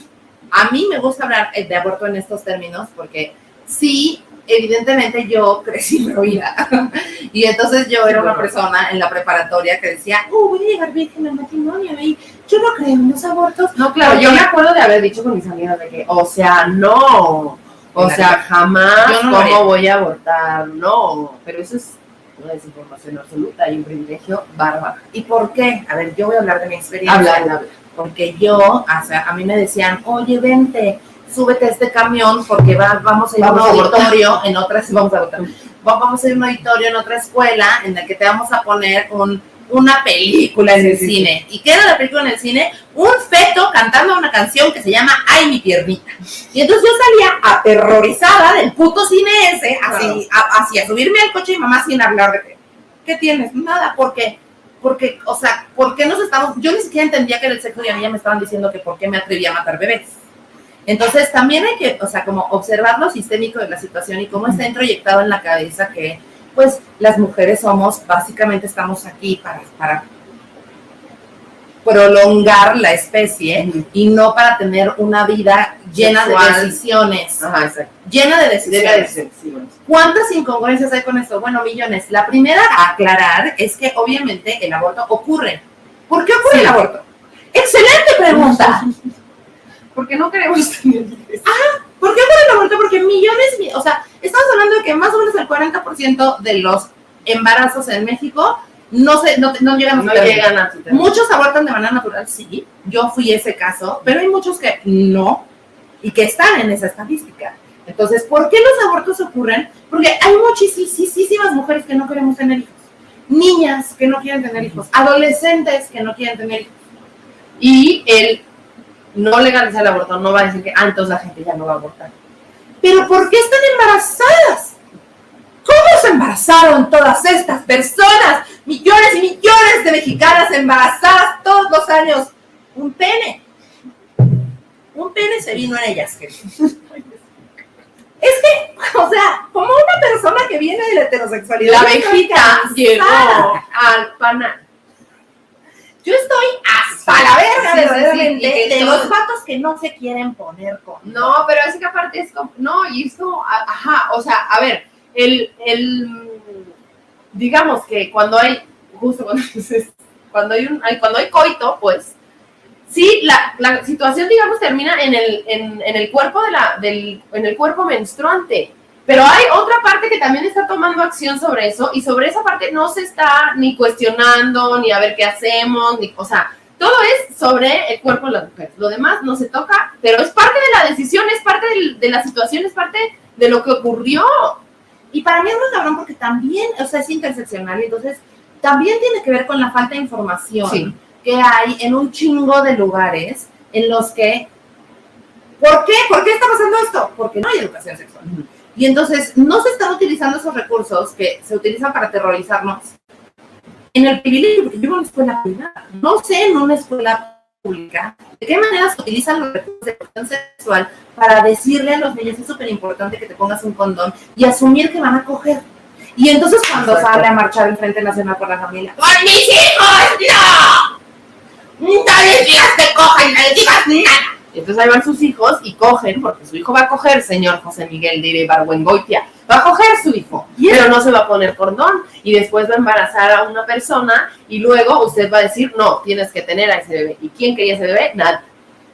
A mí me gusta hablar eh, de aborto en estos términos porque sí, evidentemente yo crecí prohibida. Y entonces yo era una persona en la preparatoria que decía, oh, voy a llegar virgen al matrimonio y yo no creo en los abortos. No, claro, yo me acuerdo de haber dicho con mis amigas de que, o sea, no. O sea, jamás, no ¿cómo voy a abortar? No. Pero eso es una desinformación absoluta y un privilegio bárbaro. ¿Y por qué? A ver, yo voy a hablar de mi experiencia. Habla, habla. Porque yo, o sea, a mí me decían, oye, vente, súbete a este camión porque va, vamos a ir Vamos a un auditorio en otra, vamos a abortar. Va- vamos a ir a un auditorio en otra escuela en la que te vamos a poner un, una película en Sí, el sí, cine. ¿Y qué era la película en el cine? Un feto cantando una canción que se llama Ay, mi piernita. Y entonces yo salía aterrorizada del puto cine ese, así, a- así a subirme al coche y mamá sin hablar de qué. ¿Qué tienes? Nada, porque porque, o sea, ¿por qué nos estamos? Yo ni siquiera entendía que era el sexo y a mí ya me estaban diciendo que por qué me atreví a matar bebés. Entonces también hay que, o sea, como observar lo sistémico de la situación y cómo está introyectado en la cabeza que, pues, las mujeres somos, básicamente estamos aquí para, para prolongar la especie y no para tener una vida llena Sexual. de decisiones, Ajá, exacto. llena de decisiones. ¿Cuántas incongruencias hay con esto? Bueno, millones. La primera a aclarar es que obviamente el aborto ocurre. ¿Por qué ocurre Sí. el aborto? Excelente pregunta. Porque no queremos tener hijos. ¿Por qué ocurre el aborto? Porque millones, mi- o sea, estamos hablando de que más o menos el 40% de los embarazos en México no se, no, no llegan a su No llegan a. Muchos abortan de manera natural, sí. Yo fui ese caso, pero hay muchos que no y que están en esa estadística. Entonces, ¿por qué los abortos ocurren? Porque hay muchísimas mujeres que no queremos tener hijos, niñas que no quieren tener hijos, adolescentes que no quieren tener hijos. Y el no legalizar el aborto no va a decir que, ah, entonces la gente ya no va a abortar. Pero ¿por qué están embarazadas? ¿Cómo se embarazaron todas estas personas? Millones y millones de mexicanas embarazadas todos los años. Un pene. Un pene se vino en ellas. Es que, o sea, como una persona que viene de la heterosexualidad. La abejita llegó al panal. Yo estoy hasta la verga Sí, de, sí, todo- los vatos que no se quieren poner con. No, pero es que aparte es como, no, y es como, ajá, o sea, a ver, el, el, digamos que cuando hay, justo cuando, cuando hay un, hay- cuando hay coito, pues, sí, la, la situación, digamos, termina en el, en, en el cuerpo de la, del, en el cuerpo menstruante. Pero hay otra parte que también está tomando acción sobre eso y sobre esa parte no se está ni cuestionando, ni a ver qué hacemos, ni, o sea, todo es sobre el cuerpo de las mujeres. Lo demás no se toca, pero es parte de la decisión, es parte de la situación, es parte de lo que ocurrió. Y para mí es muy cabrón porque también, o sea, es interseccional, entonces también tiene que ver con la falta de información Sí. que hay en un chingo de lugares en los que, ¿por qué? ¿Por qué está pasando esto? Porque no hay educación sexual. Y entonces no se están utilizando esos recursos que se utilizan para aterrorizarnos en el privilegio, porque yo vivo en una escuela privada, no sé en una escuela pública de qué manera se utilizan los recursos de educación sexual para decirle a los niños es súper importante que te pongas un condón y asumir que van a coger. Y entonces cuando Exacto. sale a marchar el Frente Nacional por la Familia, ¡con mis hijos, no! No les digas que cojan, no les digas nada. Entonces ahí van sus hijos y cogen, porque su hijo va a coger, señor José Miguel de Ibargüengoitia, va a coger su hijo, pero no se va a poner cordón y después va a embarazar a una persona y luego usted va a decir, no, tienes que tener a ese bebé. ¿Y quién quería ese bebé? Nada.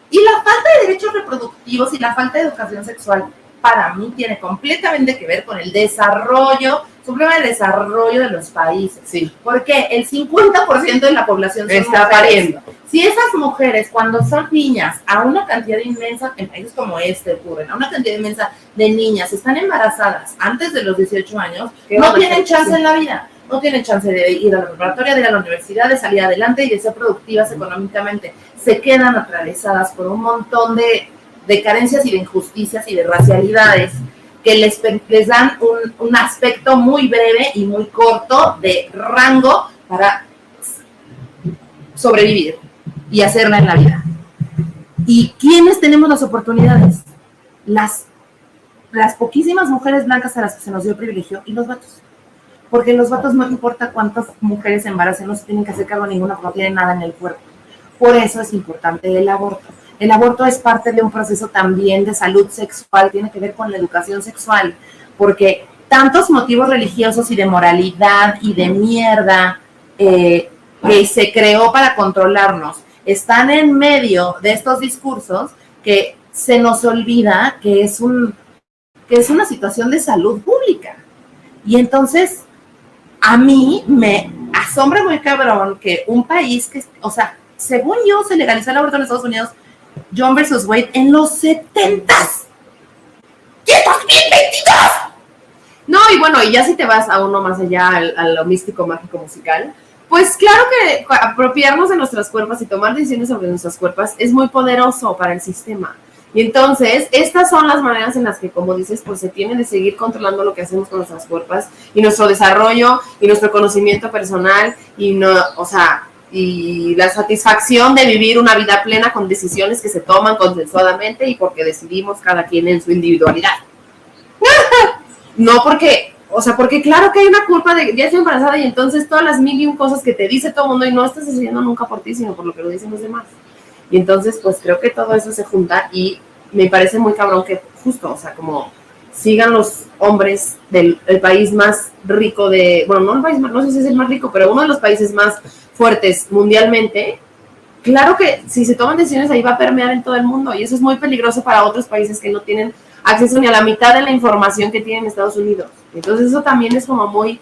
Y la falta de derechos reproductivos y la falta de educación sexual para mí tiene completamente que ver con el desarrollo, su problema de desarrollo de los países. Sí. Porque el 50% de la población son Está mujeres. pariendo. Si esas mujeres, cuando son niñas, a una cantidad inmensa, en países como este ocurren, a una cantidad inmensa de niñas están embarazadas antes de los 18 años, ¿Qué no tienen chance Sí. en la vida. No tienen chance de ir a la preparatoria, de ir a la universidad, de salir adelante y de ser productivas económicamente. Se quedan atravesadas por un montón de, de carencias y de injusticias y de racialidades que les, les dan un, un aspecto muy breve y muy corto de rango para sobrevivir y hacerla en la vida. ¿Y quiénes tenemos las oportunidades? Las, las poquísimas mujeres blancas a las que se nos dio privilegio y los vatos. Porque los vatos no importa cuántas mujeres se embaracen, no se tienen que hacer cargo de ninguna porque no tienen nada en el cuerpo. Por eso es importante el aborto. El aborto es parte de un proceso también de salud sexual, tiene que ver con la educación sexual, porque tantos motivos religiosos y de moralidad y de mierda eh, que se creó para controlarnos están en medio de estos discursos que se nos olvida que es un que es una situación de salud pública. Y entonces a mí me asombra muy cabrón que un país que, o sea, según yo se legalizó el aborto en Estados Unidos, John versus Wade en los 70 No, y bueno, y ya si te vas a uno más allá, al- a, lo místico, mágico, musical, pues claro que apropiarnos de nuestras cuerpos y tomar decisiones sobre nuestras cuerpos es muy poderoso para el sistema. Y entonces, estas son las maneras en las que, como dices, pues se tiene de seguir controlando lo que hacemos con nuestras cuerpos y nuestro desarrollo y nuestro conocimiento personal y no, o sea, y la satisfacción de vivir una vida plena con decisiones que se toman consensuadamente y porque decidimos cada quien en su individualidad. No porque, o sea, porque claro que hay una culpa de ya estoy embarazada y entonces todas las mil y un cosas que te dice todo mundo y no estás decidiendo nunca por ti, sino por lo que lo dicen los demás. Y entonces, pues creo que todo eso se junta y me parece muy cabrón que justo, o sea, como sigan los hombres del el país más rico de, bueno, no el país más, no sé si es el más rico, pero uno de los países más fuertes mundialmente, claro que si se toman decisiones ahí va a permear en todo el mundo y eso es muy peligroso para otros países que no tienen acceso ni a la mitad de la información que tienen Estados Unidos. Entonces eso también es como muy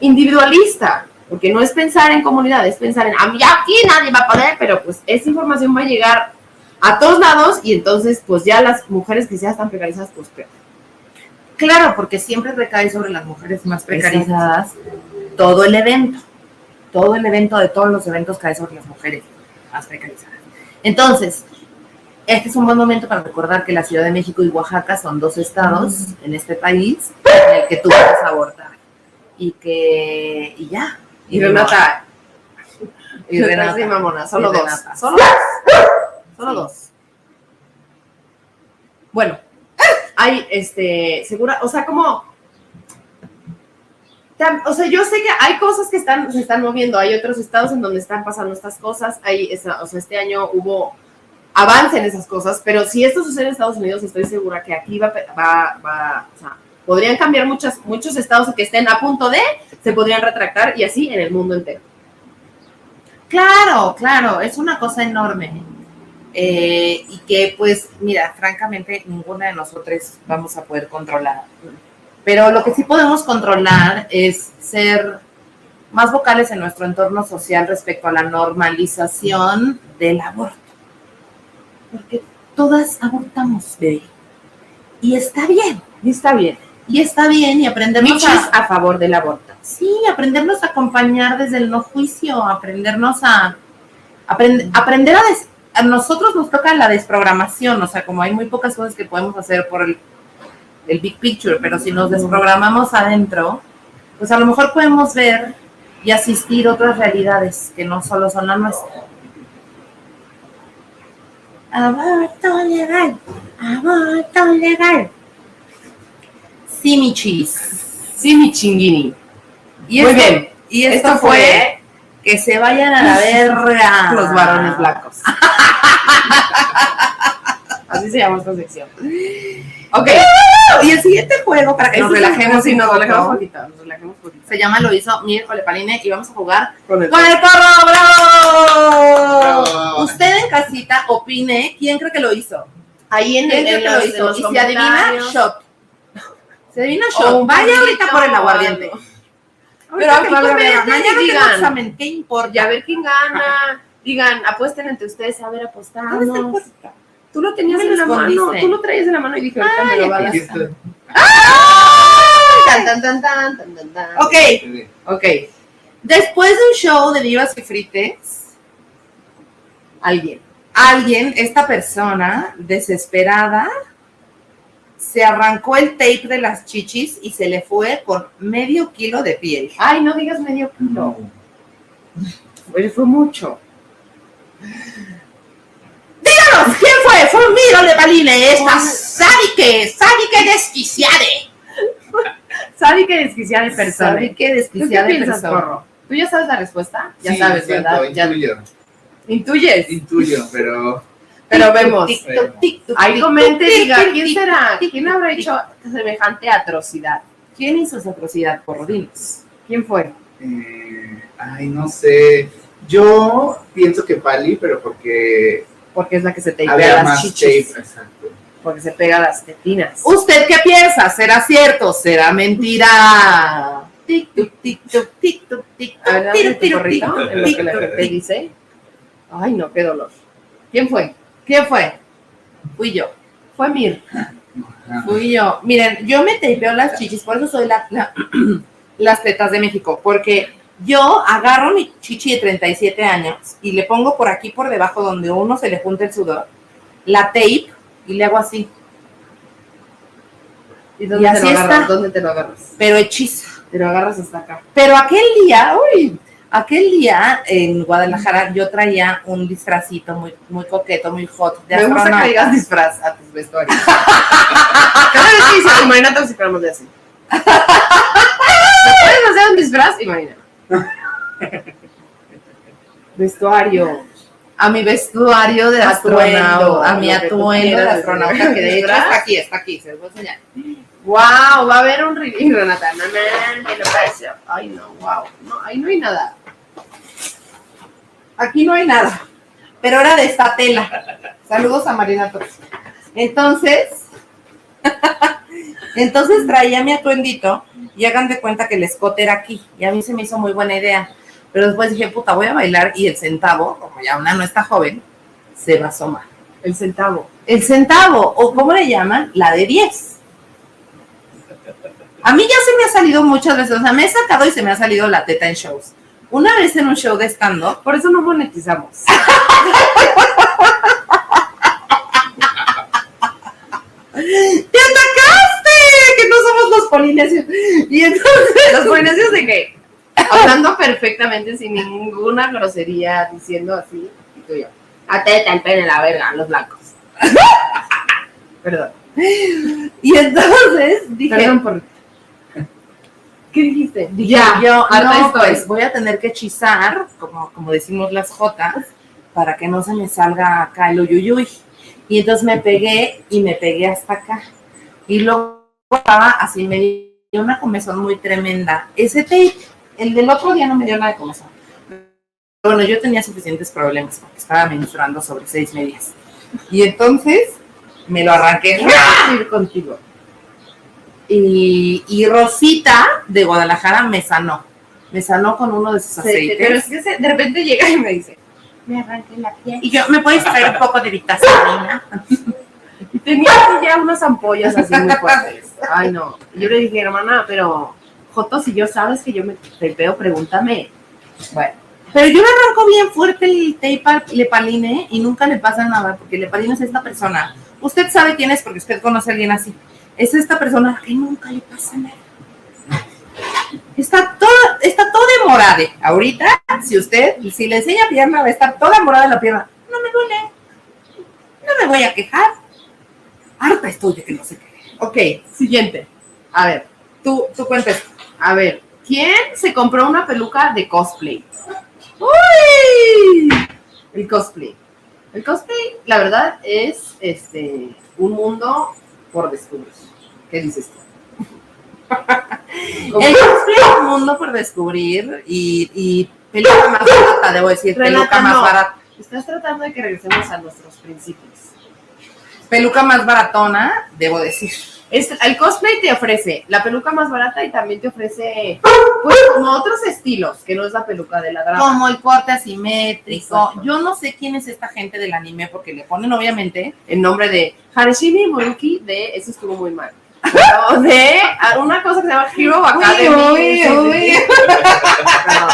individualista, porque no es pensar en comunidad, es pensar en, a mí aquí nadie va a poder, pero pues esa información va a llegar a todos lados y entonces pues ya las mujeres que ya están precarizadas pues peor. Claro, porque siempre recae sobre las mujeres más precarizadas todo el evento. Todo el evento de todos los eventos cae sobre las mujeres más precarizadas. Entonces, este es un buen momento para recordar que la Ciudad de México y Oaxaca son dos estados en este país en el que tú puedes abortar. Y que, y ya. Y Renata, y Renata. sí, mamona, solo Y dos. Renata. Solo dos. Solo Sí. dos. Bueno, hay, este, segura, o sea, como, o sea, yo sé que hay cosas que están, se están moviendo, hay otros estados en donde están pasando estas cosas, hay, o sea, este año hubo avance en esas cosas, pero si esto sucede en Estados Unidos, estoy segura que aquí va, va, va o sea, podrían cambiar muchas, muchos estados que estén a punto de, se podrían retractar y así en el mundo entero. Claro, claro, es una cosa enorme. Eh, y que, pues, mira, francamente, ninguna de nosotros vamos a poder controlar. Pero lo que sí podemos controlar es ser más vocales en nuestro entorno social respecto a la normalización del aborto. Porque todas abortamos, bebé. Y está bien, Y está bien. y está bien, y aprendernos a, a favor del aborto. Sí, aprendernos a acompañar desde el no juicio, aprendernos a aprend- aprender a, des- a nosotros nos toca la desprogramación, o sea, como hay muy pocas cosas que podemos hacer por el, el big picture, pero si nos desprogramamos adentro, pues a lo mejor podemos ver y asistir otras realidades que no solo son la nuestra. Aborto legal, aborto legal. Sí, mi chis. Sí, mi chinguini. Y Muy esto- bien. Y Esto esto, fue fue que se vayan a la verga. Los varones blancos. Así se llama esta sección. Ok. Y el siguiente juego, para que Nos relajemos y nos relajemos poquito. Nos relajemos poquito. Se llama Lo hizo miércoles Paline y vamos a jugar Con el con el porro, bravo. Bravo. Usted en casita opine quién cree que lo hizo. Ahí en ¿Quién el que lo hizo? Y si adivina, shot. Si adivina, O shot. Vaya ahorita por el aguardiente. Pero aquí mañana digan. examen, ¿qué importa? Y a ver quién gana. Digan, apuesten entre ustedes, a ver, ¿Dónde está el apostamos. Tú lo tenías ¿Dónde en la mano, tú lo traías en la mano y dije, ahorita me lo va a. Tan, tan, tan, tan, tan, tan, tan. Ok, Ok, después de un show de vivas y frites, alguien. alguien, esta persona desesperada, se arrancó el tape de las chichis y se le fue con medio kilo de piel. Ay, no digas medio kilo. No. Fue mucho. ¿Quién fue? Fue un miro de Paline, esta sádique, sádique desquiciade. Sabe que desquiciada de persona. Sádique ¿Tú qué desquiciade piensas, persona. porro? ¿Tú ya sabes la respuesta? Ya Sí, sabes, siento, ¿verdad? Ya Intuyo, intuyes. intuyo, pero Pero vemos. Ahí comente, diga, ¿quién será? ¿Quién habrá hecho semejante atrocidad? ¿Quién hizo esa atrocidad, porro? Dinos. ¿Quién fue? eh, ay, no sé. Yo pienso que Pali, pero porque Porque es la que se te había las chichis. tape. Porque se pega las tetinas. ¿Usted qué piensa? ¿Será cierto? ¿Será mentira? Tic, tic, tic, tic, tic, tic, tic, tic, dice. Ay, no, qué dolor. ¿Quién fue? ¿Quién fue? Fui yo. Fue Mir. Fui yo. Miren, yo me tapeo las chichis, por eso soy la, la- las tetas de México, porque yo agarro mi chichi de 37 años y le pongo por aquí, por debajo, donde uno se le junta el sudor, la tape y le hago así, ¿Y Y dónde te lo agarras? está. ¿Dónde te lo agarras? pero hechiza. Te lo agarras hasta acá. Pero aquel día, uy, aquel día en Guadalajara yo traía un disfrazito muy, muy coqueto, muy hot de Me gusta que digas disfraz a tus vestuarios. Cada vez que dices, imagínate si fuéramos de así. ¿Me puedes hacer un disfraz? Imagina. Vestuario. A mi vestuario de Atuendo, astronauta, a mi atuendo de astronauta, que de hecho está aquí, está aquí, se los voy a enseñar. Wow, va a haber un review, Renata. No, no. Ay, no, wow. No, ahí no hay nada. Aquí no hay nada, pero era de esta tela. Saludos a Marina Torres. Entonces, entonces traía mi atuendito y hagan de cuenta que el escote era aquí. Y a mí se me hizo muy buena idea. Pero después dije, puta, voy a bailar y el centavo, como ya una no está joven, se va a asomar. El centavo. El centavo, o ¿cómo le llaman? La de 10. A mí ya se me ha salido muchas veces, o sea, me he sacado y se me ha salido la teta en shows. Una vez en un show de stand-up, Por eso no monetizamos. ¡Te atacaste! Que no somos los polinesios. Y entonces, Los polinesios de que, hablando perfectamente sin ninguna grosería, diciendo así, y tú y yo, ateta el pene la verga, los blancos. Perdón. y entonces dije, Perdón por. ¿Qué dijiste? dije Ya, yo, harta no, estoy. pues voy a tener que hechizar, como, como decimos las jotas, para que no se me salga acá el uyuyuy. Y entonces me pegué y me pegué hasta acá. Y luego estaba así, me dio una comezón muy tremenda. Ese tape, el del otro día no me dio nada de comezón. Bueno, yo tenía suficientes problemas porque estaba menstruando sobre seis medias. Y entonces me lo arranqué Quiero ir contigo. y, y Rosita de Guadalajara me sanó. Me sanó con uno de sus Sí, aceites. pero es que se- de repente llega y me dice, me arranqué la piel. Y yo, ¿me puedes traer un poco de vitacilina? Y tenía ya unas ampollas así muy fuertes. Ay, no. Yo le dije, hermana, pero Joto, si yo sabes que yo me trepeo, pregúntame. Bueno, Pero yo le arranco bien fuerte el tape al Lepaline y nunca le pasa nada, porque Lepaline es esta persona. Usted sabe quién es porque usted conoce a alguien así. Es esta persona que nunca le pasa nada. Está todo, está todo de morade. Ahorita, si usted, si le enseña pierna, va a estar toda morada la pierna. No me duele. No me voy a quejar. Harta estoy de que no se queje. ok, siguiente. A ver, Tú, tú cuentes. a ver, ¿quién se compró una peluca de cosplay? ¡Uy! El cosplay. El cosplay, la verdad, es este un mundo por descubrir. ¿Qué dices tú? El cosplay es un mundo por descubrir y, y peluca más barata, debo decir, Renata, peluca más no. barata. Estás tratando de que regresemos a nuestros principios. Peluca más baratona, debo decir. Es- el cosplay te ofrece la peluca más barata y también te ofrece pues como otros estilos, que no es la peluca de la drama. Como el corte asimétrico. Exacto. Yo no sé quién es esta gente del anime porque le ponen obviamente En nombre de Harashimi Monkey de eso estuvo muy mal. De una cosa que se llama Hero Academy. uy, uy. Perdón.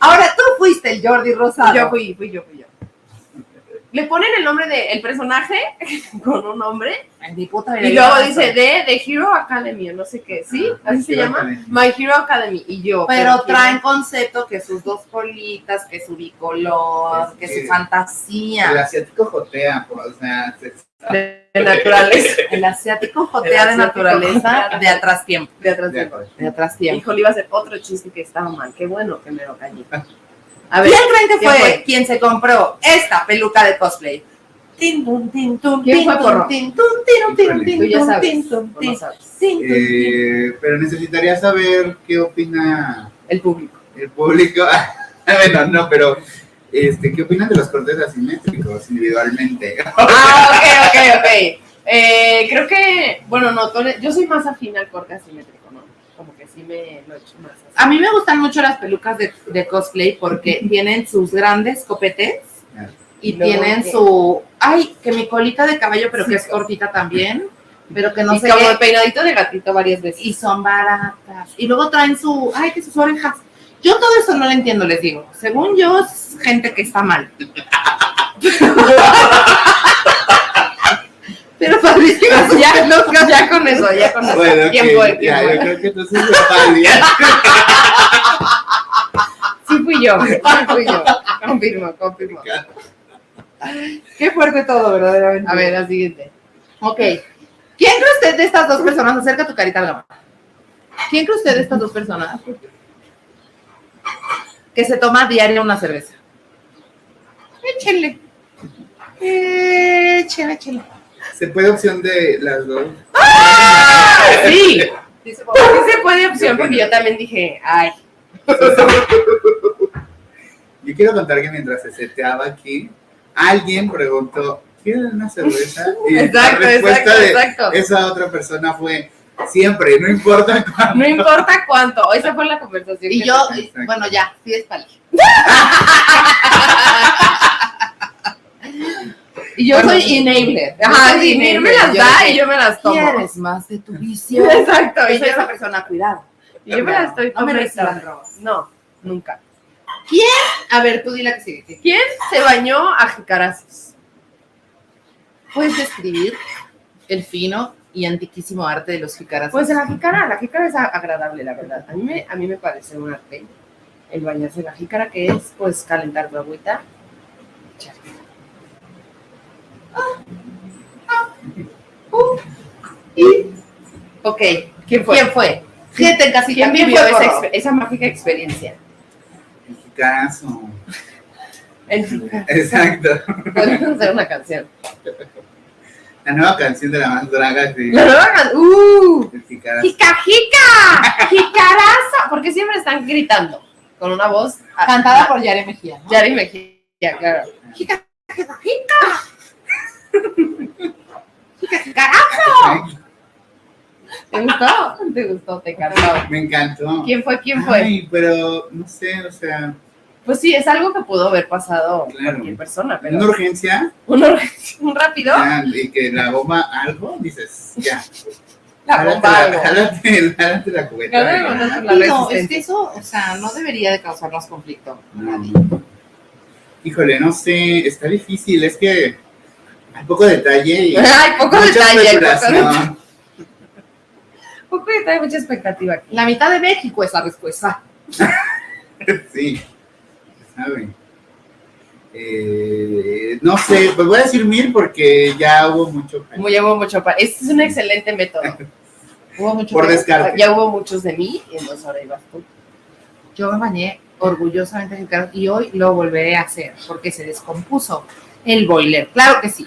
Ahora tú fuiste el Jordi Rosado. Yo fui, fui yo, fui yo. Le ponen el nombre del personaje con un nombre y yo luego dice de, de Hero Academy o no sé qué, ¿sí? Ah, Así se Hero llama. Academy. My Hero Academy. Y yo. Pero ¿quién traen concepto que sus dos colitas, que su bicolor, Es que que su fantasía. El asiático jotea, pues, o sea, se- de, de naturaleza. El asiático El jotea de naturaleza de atrás tiempo. De atrás de de. De atrás tiempo. Híjole, iba a ser otro chiste que estaba mal. Qué bueno que me lo callé. A ver, ¿Quién creen que ¿quién fue, fue? quien se compró esta peluca de cosplay? ¿Quién fue, porro? Eh, pero necesitaría saber qué opina El público. el público. bueno, no, pero este, ¿qué opinan de los cortes asimétricos individualmente? Ah, ok, ok, ok. Eh, creo que, bueno, no, yo soy más afín al corte asimétrico, sí me lo he hecho más. así. A mí me gustan mucho las pelucas de, de cosplay porque tienen sus grandes copetes y Luego, tienen su. Ay, que mi colita de caballo, pero que es cortita también. Pero que no y sé como el peinadito de gatito varias veces. y son baratas. Y luego traen su, ay, que sus orejas. Yo todo eso no lo entiendo, les digo. Según yo, es gente que está mal. Pero padrísimo. ya, no, ya con eso, ya con eso. Bueno, ¿Quién ok, fue? ¿Quién ya, fue? yo creo que entonces. Sí fui yo, sí fui yo. Confirmo, confirmo. Qué fuerte todo, verdaderamente. A ver, la siguiente. Ok. ¿Quién cree usted de estas dos personas? Acerca tu carita a la cámara. ¿Quién cree usted de estas dos personas que se toma diario una cerveza? Échenle. Échenle, échenle. Se puede opción de las dos. Sí, Dice, sí se puede opción porque yo también dije, ay, Yo quiero contar que mientras se seteaba aquí, alguien preguntó, ¿quieren una cerveza? Y exacto, la respuesta exacto, de exacto. esa otra persona fue, siempre, no importa cuándo. No importa cuánto, esa fue la conversación. Y yo, bueno, ya, sí es pali. Y yo Bueno, soy enabler. Ajá, sí, me enabler. las Yo da y yo me las tomo. ¿Quieres más de tu vicio? Exacto, Y yo esa persona, cuidado. y yo me las estoy No me tomando. reciban. No, nunca. A ver, tú dile que sigue. ¿Quién se bañó a jicarazos? ¿Puedes describir el fino y antiquísimo arte de los jicaras? Pues la jícara, la jícara es agradable, la verdad. A mí me, a mí me parece un arte el bañarse en la jícara, que es pues calentar tu agüita. echar. Ok. ¿Quién fue? ¿Quién fue? Gente en casita. ¿Quién ¿Quién vivió fue, esa, mágica experiencia? Caso. En jícara. Exacto. Podemos hacer una canción. La nueva canción de la más draga La nueva can- ¡Uh! ¡Jica, jica! ¡Jicaraza! Porque siempre están gritando con una voz ah, Cantada por Yare Mejía. ¿no? Yari Mejía, claro. Jica, jica, ¿Te gustó? ¿Te gustó? ¿Te encantó? Me encantó. ¿Quién fue? ¿Quién fue? Ay, pero no sé, o sea, Pues sí, es algo que pudo haber pasado Claro. cualquier persona, una pero urgencia un, un rápido, ya, y que la bomba algo, dices, ya. la jálate bomba la- algo. Jálate, jálate la cubeta. Jálate la ya. cubeta. La No, es que eso, o sea, no debería de causarnos conflicto. Nadie. Híjole, no sé, está difícil, es que hay poco detalle y Hay poco detalle, hay poco detalle, poco detalle, mucha expectativa. La mitad de México es la respuesta. Sí, sabe. Eh, no sé, pues voy a decir mil porque ya hubo mucho. Como llevo mucho Este es un excelente método. Hubo mucho Por descarte. Ya hubo muchos de mí, y entonces ahora ibas tú. yo me bañé orgullosamente en el carro y hoy lo volveré a hacer porque se descompuso el boiler. Claro que sí.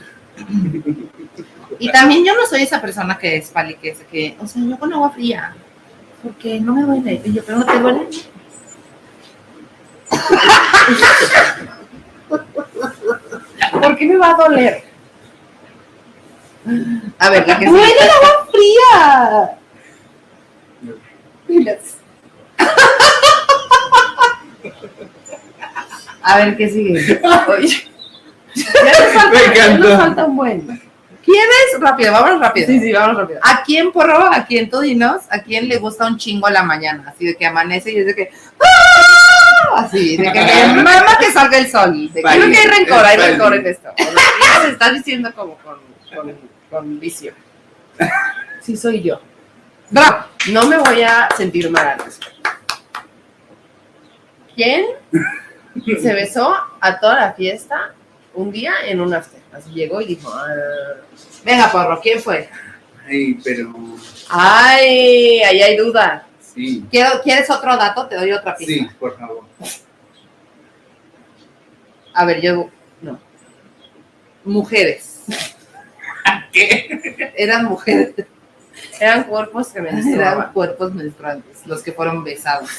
Y también yo no soy esa persona que es pali, que, que, o sea, yo con agua fría, porque no me duele. Y yo, pero no te duele. ¿Por qué me va a doler? A ver, la que ¡Duele el agua fría! A ver, ¿qué sigue? Oye. Ya nos falta, Me ya nos falta un buen. ¿Quieres? Rápido, vámonos rápido. Sí, sí, vamos rápido. ¿A quién, porro? ¿A quién tú dinos? ¿A quién le gusta un chingo la mañana? Así de que amanece y es de que. ¡ah! Así, de que me mama que salga el sol. De que- Creo que hay rencor, hay rencor en esto. Se está diciendo como con, con, con vicio. Sí, soy yo. Bravo. No me voy a sentir mal. ¿Quién se besó a toda la fiesta un día en un after? Así llegó y dijo, "Ah". venga, porro, ¿quién fue? Ay, pero Ay, ahí hay duda. sí, Quiero, ¿Quieres otro dato? Te doy otra pista. sí, por favor. A ver, yo. No. Mujeres. ¿Qué? Eran mujeres. Eran cuerpos que Eran cuerpos menstruantes los que fueron besados.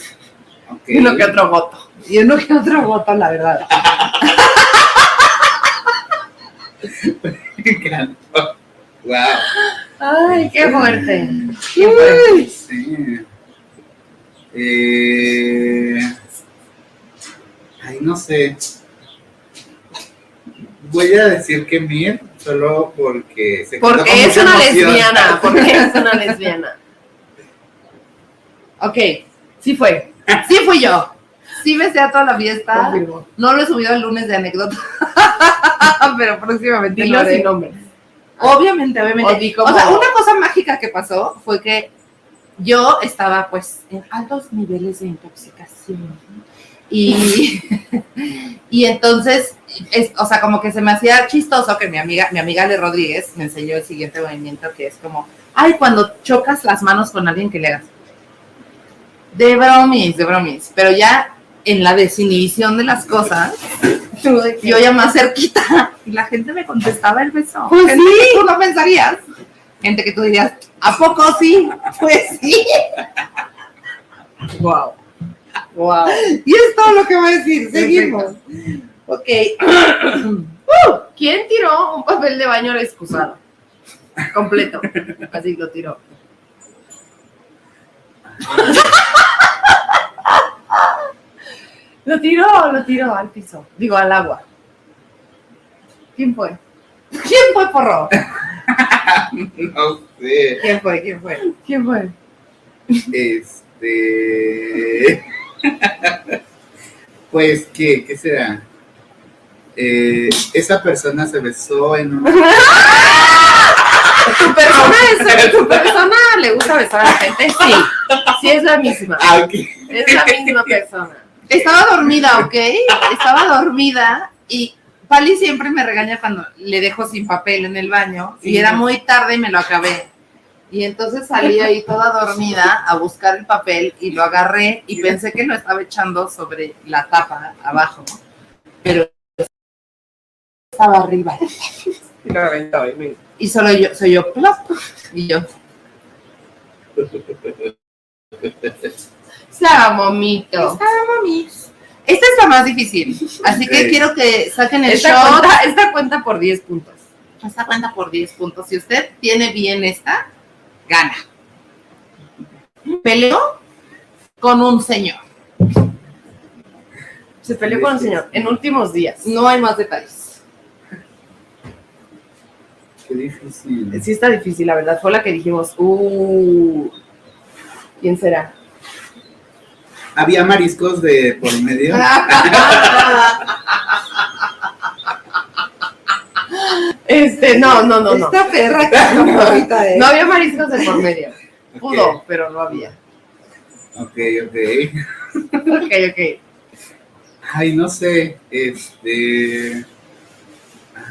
Y uno que otro voto. Y uno que otro voto, la verdad. Wow. Ay, qué fuerte. ¿Quién fue? Sí. Eh, ay, no sé. Voy a decir que Mir, solo porque se Porque es una emoción. lesbiana. Porque es una lesbiana. Ok, sí fue. Sí fui yo. Sí besé a toda la fiesta. Confirmo. No lo he subido el lunes de anécdota. Pero próximamente lo Dilo haré. sin nombre. Obviamente, obviamente. O O sea, una cosa mágica que pasó fue que yo estaba pues en altos niveles de intoxicación. Y, y entonces, es, o sea, como que se me hacía chistoso que mi amiga, mi amiga Ale Rodríguez me enseñó el siguiente movimiento que es como, ay, cuando chocas las manos con alguien que le hagas. De bromis, de bromis. Pero ya en la desinhibición de las cosas, yo ya más cerquita y la gente me contestaba el beso. Pues gente que tú no pensarías. Gente que tú dirías, ¿a poco sí? Pues sí. Wow. Wow. Y es todo lo que voy a decir. Seguimos. Ok. ¿Quién tiró un papel de baño excusado? Completo. Así lo tiró. Lo tiró, lo tiró al piso. Digo, al agua. ¿Quién fue? ¿Quién fue porro? No sé. ¿Quién fue? ¿Quién fue? ¿Quién fue? Este. pues, ¿qué? ¿Qué será? Eh, esa persona se besó en un. Tu persona, es, tu persona le gusta besar a la gente. Sí, sí es la misma. Ah. Es la misma persona. Estaba dormida, ¿ok? Estaba dormida y Pali siempre me regaña cuando le dejo sin papel en el baño y era muy tarde y me lo acabé. Y entonces salí ahí toda dormida a buscar el papel y lo agarré y pensé que lo estaba echando sobre la tapa abajo, pero estaba arriba. Y solo yo, soy yo, plop, y yo. Estaba momito. Estaba. Esta es la más difícil, así que quiero que saquen el Esta shot. cuenta, esta cuenta por 10 puntos. Esta cuenta por 10 puntos. Si usted tiene bien esta, gana. Peleó con un señor. Se peleó con un señor en últimos días. No hay más detalles. Qué difícil. Sí está difícil, la verdad. Fue la que dijimos, uh, ¿quién será? Había mariscos de por medio. Este, no, no, no, no. Esta perra que está ahorita, ¿eh? No había mariscos de por medio. Pudo, pero no había. Ok, ok. Ok, ok. Ay, no sé. Este.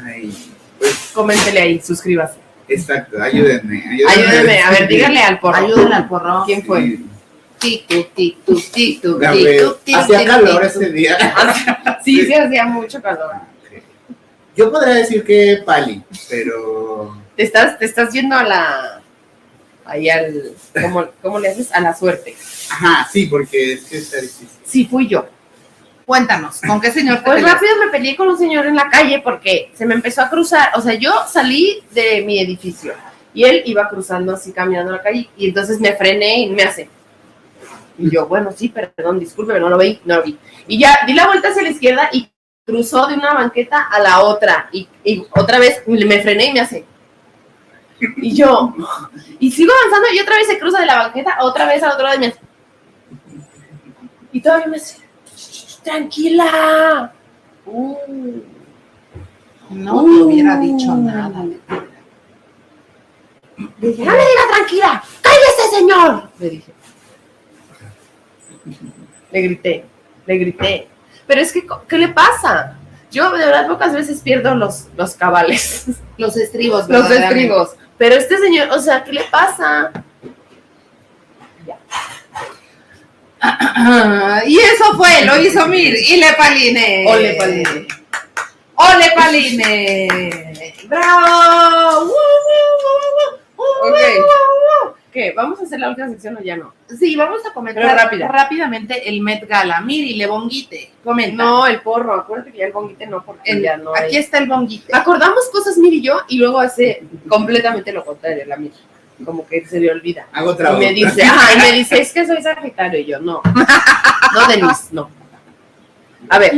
Ay, pues, Coméntele ahí, suscríbase. exacto, ayúdenme. Ayúdeme, a ver, díganle al porro. Ayúdenle al porro. ¿Quién fue? Sí. Hacía calor ese día. Sí, sí, hacía mucho calor. Yo podría decir que Pali, pero Te estás, te estás yendo a la. Ahí al. ¿cómo, ¿Cómo le haces? A la suerte. ajá, sí, porque es que está difícil. Sí, fui yo. Cuéntanos, ¿con qué señor te Pues rápido me peleé con un señor en la calle porque se me empezó a cruzar. O sea, yo salí de mi edificio y él iba cruzando así, caminando la calle. Y entonces me frené y me hace. Y yo, bueno, sí, perdón, discúlpeme, no lo vi, no lo vi. Y ya di la vuelta hacia la izquierda y cruzó de una banqueta a la otra. Y, y otra vez me frené y me hace. Y yo, y sigo avanzando y otra vez se cruza de la banqueta, otra vez al otro lado y me hace. Y todavía me hace. Tranquila. Uh. No te hubiera dicho nada. Dije, no me diga tranquila, cállese, señor. Le dije. Le grité, le grité. Pero es que, ¿qué le pasa? Yo de verdad pocas veces pierdo los, los cabales, Los estribos, los estribos. Pero este señor, o sea, ¿qué le pasa? Ah, y eso fue, lo hizo Mir y Le Paline. Paline. Ole Paline. Bravo. Uh, uh, uh, Ok. ¿Qué? ¿Vamos a hacer la última sección o ya no? Sí, vamos a comentar rápidamente el Met Gala. Miri, Le Bonguite, comenta. No, el porro, acuérdate que ya el bonguite no, porque El- ya no hay. aquí está el Bonguite. Acordamos cosas Mir y yo y luego hace completamente lo contrario la Mir. Como que se le olvida. Hago Y trabajo. me dice, ajá, y me dice, es que soy sagitario. Y yo, no. No, Denise, no. A ver.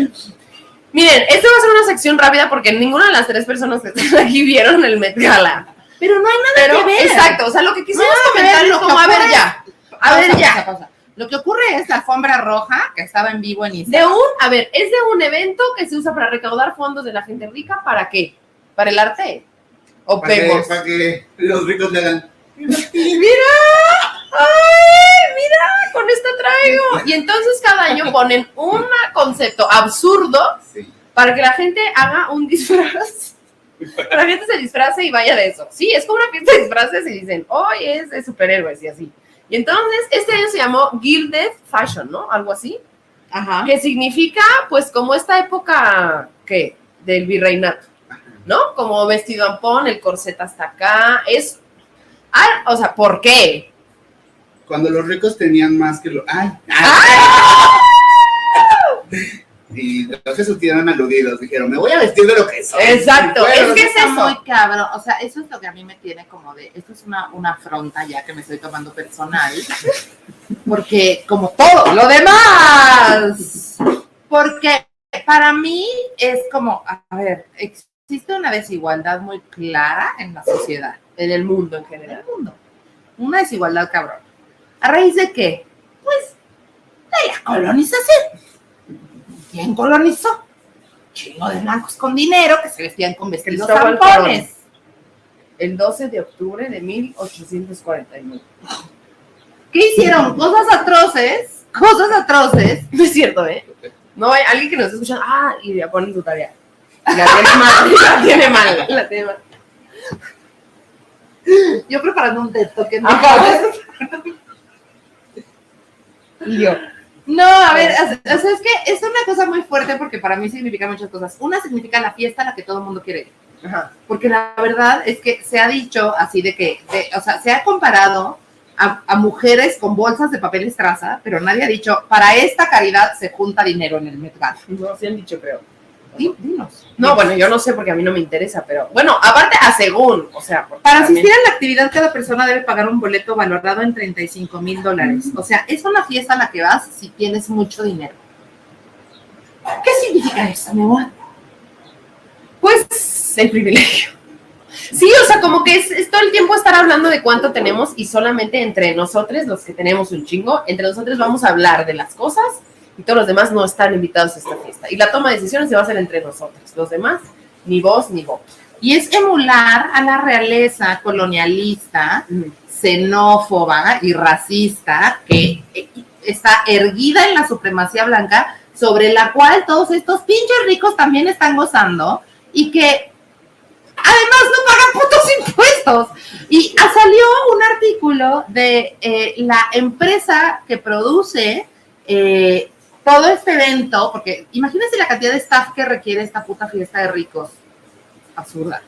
Miren, esto va a ser una sección rápida porque ninguna de las tres personas que están aquí vieron el Met Gala. Pero no hay nada Pero, que ver. exacto, o sea, lo que quisimos No, comentar es lo como, a ver ya. A Pausa, ver ya. pausa, pausa. Lo que ocurre es la alfombra roja que estaba en vivo en De Instagram. un, a ver, es de un evento que se usa para recaudar fondos de la gente rica. ¿Para qué? ¿Para el arte? ¿O Para que, para que los ricos le hagan. ¡Mira! ¡Ay! ¡Mira! Con esto traigo. Y entonces cada año ponen un concepto absurdo Sí. para que la gente haga un disfraz. La gente se disfrace y vaya de eso. Sí, es como una fiesta de disfraces y dicen, hoy es de superhéroes y así. Y entonces, este año se llamó Gilded Fashion, ¿no? Algo así. Ajá. Que significa, pues, como esta época, ¿qué? Del virreinato, ¿no? Como vestido ampón, el corset hasta acá. Es. Ah, o sea, ¿por qué? Cuando los ricos tenían más que los. ¡Ay! Y los que se sintieron aludidos. Dijeron, me voy a vestir de lo que soy. Exacto, es que es eso. muy cabrón. O sea, eso es lo que a mí me tiene como de. Esto es una, una afronta ya que me estoy tomando personal. Porque, como todo lo demás. Porque para mí es como. A ver, existe una desigualdad muy clara en la sociedad. En el mundo en en general. el mundo. Una desigualdad cabrón. ¿A raíz de qué? Pues de la colonización. ¿Quién colonizó? Chingo de blancos con dinero que se vestían con vestidos Cristóbal zampones. El 12 de octubre de 1849. ¿Qué hicieron? Cosas atroces, cosas atroces. No es cierto, ¿eh? No hay alguien que nos esté escuchando. Ah, y ya ponen su tarea. Y La tiene mal, la tiene mal, la tiene mal. Yo preparando un texto que no. Y yo. No, a ver, o sea, es que es una cosa muy fuerte porque para mí significa muchas cosas. Una significa la fiesta a la que todo el mundo quiere ir. Ajá. Porque la verdad es que se ha dicho así de que, de- o sea, se ha comparado a, a mujeres con bolsas de papel estraza, pero nadie ha dicho, para esta caridad se junta dinero en el Gala. No, sí han dicho, creo. Di- Dinos. No, bueno, yo no sé porque a mí no me interesa, pero bueno, aparte a según, o sea, Para también- asistir a la actividad, cada persona debe pagar un boleto valorado en 35 mil dólares. O sea, es una fiesta a la que vas si tienes mucho dinero. ¿Qué significa eso, mi amor? Pues el privilegio. Sí, o sea, como que es, es todo el tiempo estar hablando de cuánto tenemos y solamente entre nosotros, los que tenemos un chingo, entre nosotros vamos a hablar de las cosas y todos los demás no están invitados a esta fiesta. Y la toma de decisiones se va a hacer entre nosotros. Los demás, ni vos ni vos. Y es emular a la realeza colonialista, xenófoba y racista que está erguida en la supremacía blanca, sobre la cual todos estos pinches ricos también están gozando y que además no pagan putos impuestos. Y salió un artículo de eh, la empresa que produce eh, todo este evento, porque imagínense la cantidad de staff que requiere esta puta fiesta de ricos. Absurda.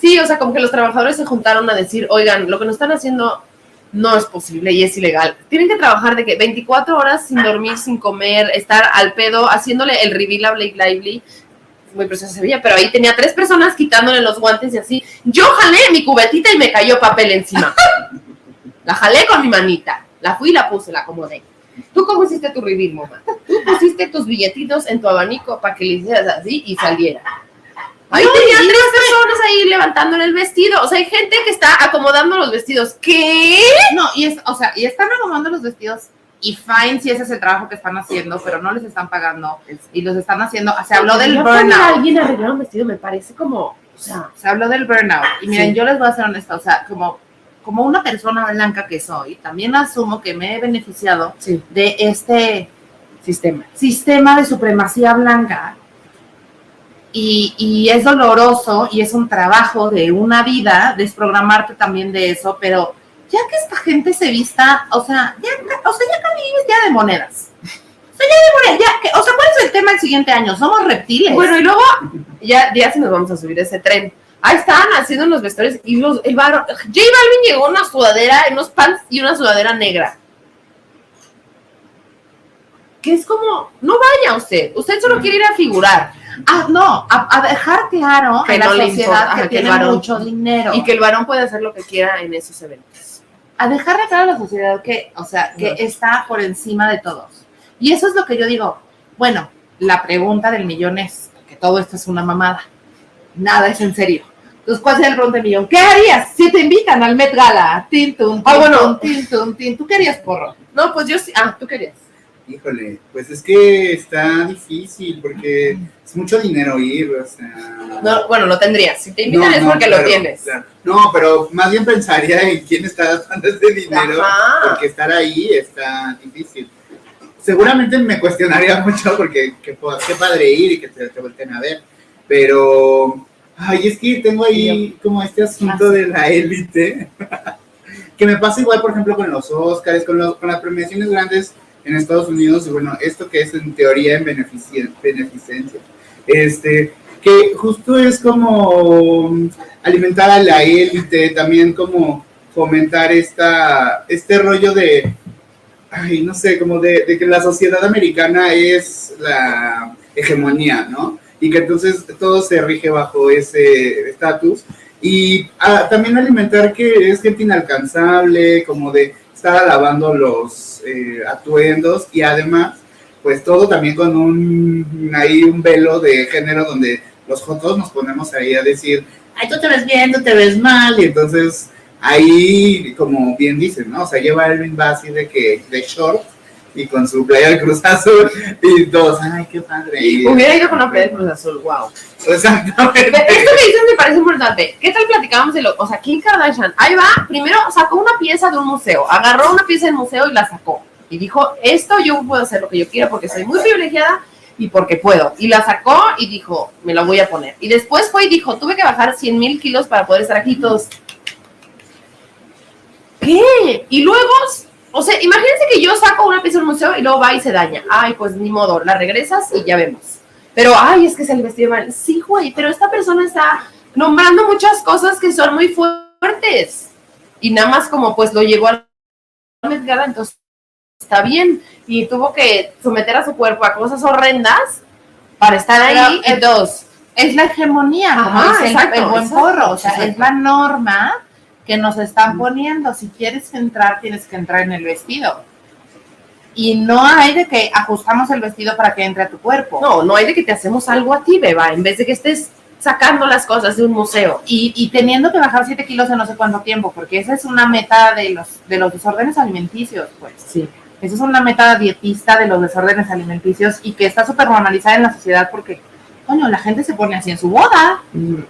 Sí, o sea, como que los trabajadores se juntaron a decir, oigan, lo que nos están haciendo no es posible y es ilegal. Tienen que trabajar de que 24 horas sin dormir, sin comer, estar al pedo, haciéndole el reveal a Blake Lively. Muy preciosa se veía, pero ahí tenía tres personas quitándole los guantes y así. Yo jalé mi cubetita y me cayó papel encima. la jalé con mi manita. La fui y la puse, la acomodé. ¿Tú cómo hiciste tu reveal, mamá? Tú pusiste tus billetitos en tu abanico para que le hicieras así y saliera. Ahí tenía tres personas ahí levantándole el vestido. O sea, hay gente que está acomodando los vestidos. ¿Qué? No, y es, o sea, y están acomodando los vestidos y fine si ese es el trabajo que están haciendo, pero no les están pagando y los están haciendo. Se habló del burnout. Alguien arreglar un vestido me parece como, o sea, se habló del burnout. Y miren, yo les voy a ser honesta, o sea, como como una persona blanca que soy, también asumo que me he beneficiado de este sistema. sistema de supremacía blanca y, es doloroso y es un trabajo de una vida desprogramarte también de eso, pero ya que esta gente se vista, o sea, ya, o sea, ya ya de monedas. O sea, ya de monedas, ya, o sea, ¿cuál es el tema el siguiente año? Somos reptiles. Bueno, y luego ya, ya si nos vamos a subir ese tren. Ahí estaban haciendo los vestuarios y los, el varón, J Balvin llegó una sudadera, unos pants y una sudadera negra. Que es como, no vaya usted, usted solo quiere ir a figurar. Ah, no, a, dejar claro que la sociedad que, tiene mucho dinero. Y que el varón puede hacer lo que quiera en esos eventos. A dejar claro a la sociedad que, o sea, que está por encima de todos. Y eso es lo que yo digo. Bueno, la pregunta del millón es, que todo esto es una mamada. Nada es en serio. Entonces, ¿cuál sería el pregunta del millón? ¿Qué harías si te invitan al Met Gala? Tintum, ah, bueno. tintum. ¿Tú querías porro? No, pues yo sí. Ah, tú querías. Híjole, pues es que está difícil porque es mucho dinero ir, o sea... No, bueno, lo tendrías. Si te invitan es porque lo tienes. no, pero más bien pensaría en quién está dando ese dinero, porque estar ahí está difícil. Seguramente me cuestionaría mucho porque qué, padre ir y que te, te volteen a ver, pero... Ay, es que tengo ahí como este asunto de la élite, que me pasa igual, por ejemplo, con los Oscars, con, los, con las premiaciones grandes en Estados Unidos, y bueno, esto que es en teoría en beneficencia, este, que justo es como alimentar a la élite, también como fomentar esta, este rollo de, ay, no sé, como de, que la sociedad americana es la hegemonía, ¿no? Y que entonces todo se rige bajo ese estatus. Y ah, también alimentar que es gente inalcanzable, como de estar alabando los eh, atuendos y además, pues todo también con un, ahí un velo de género donde los jotos nos ponemos ahí a decir, ay, tú te ves bien, tú te ves mal, y entonces ahí, como bien dicen, ¿no? O sea, lleva el así de que, de short, y con su playa de Cruz Azul y todos, ay, qué padre. Hubiera ido con la playa de Cruz Azul, wow. Exactamente. Esto que dices me parece importante. ¿Qué tal platicábamos de lo, o sea, Kim Kardashian, ahí va, primero sacó una pieza de un museo, agarró una pieza del museo y la sacó. Y dijo, esto yo puedo hacer lo que yo quiera porque soy muy privilegiada y porque puedo. Y la sacó y dijo, me la voy a poner. Y después fue y dijo, tuve que bajar 100 mil kilos para poder estar aquí todos. ¿Qué? Y luego o sea, imagínense que yo saco una pieza del museo y luego va y se daña. Ay, pues ni modo, la regresas y ya vemos. Pero, ay, es que se le vestido mal. Sí, güey, pero esta persona está nombrando muchas cosas que son muy fuertes. Y nada más como pues lo llevó a la entonces está bien. Y tuvo que someter a su cuerpo a cosas horrendas para estar ahí. Entonces, es la hegemonía, como el, buen porro. O sea, es la norma que nos están poniendo. Si quieres entrar, tienes que entrar en el vestido. Y no hay de que ajustamos el vestido para que entre a tu cuerpo. No, no hay de que te hacemos algo a ti, beba, en vez de que estés sacando las cosas de un museo. Y, teniendo que bajar 7 kilos en no sé cuánto tiempo, porque esa es una meta de los, de los desórdenes alimenticios, pues. Sí. Esa es una meta dietista de los desórdenes alimenticios y que está súper normalizada en la sociedad porque, coño, la gente se pone así en su boda. Mm.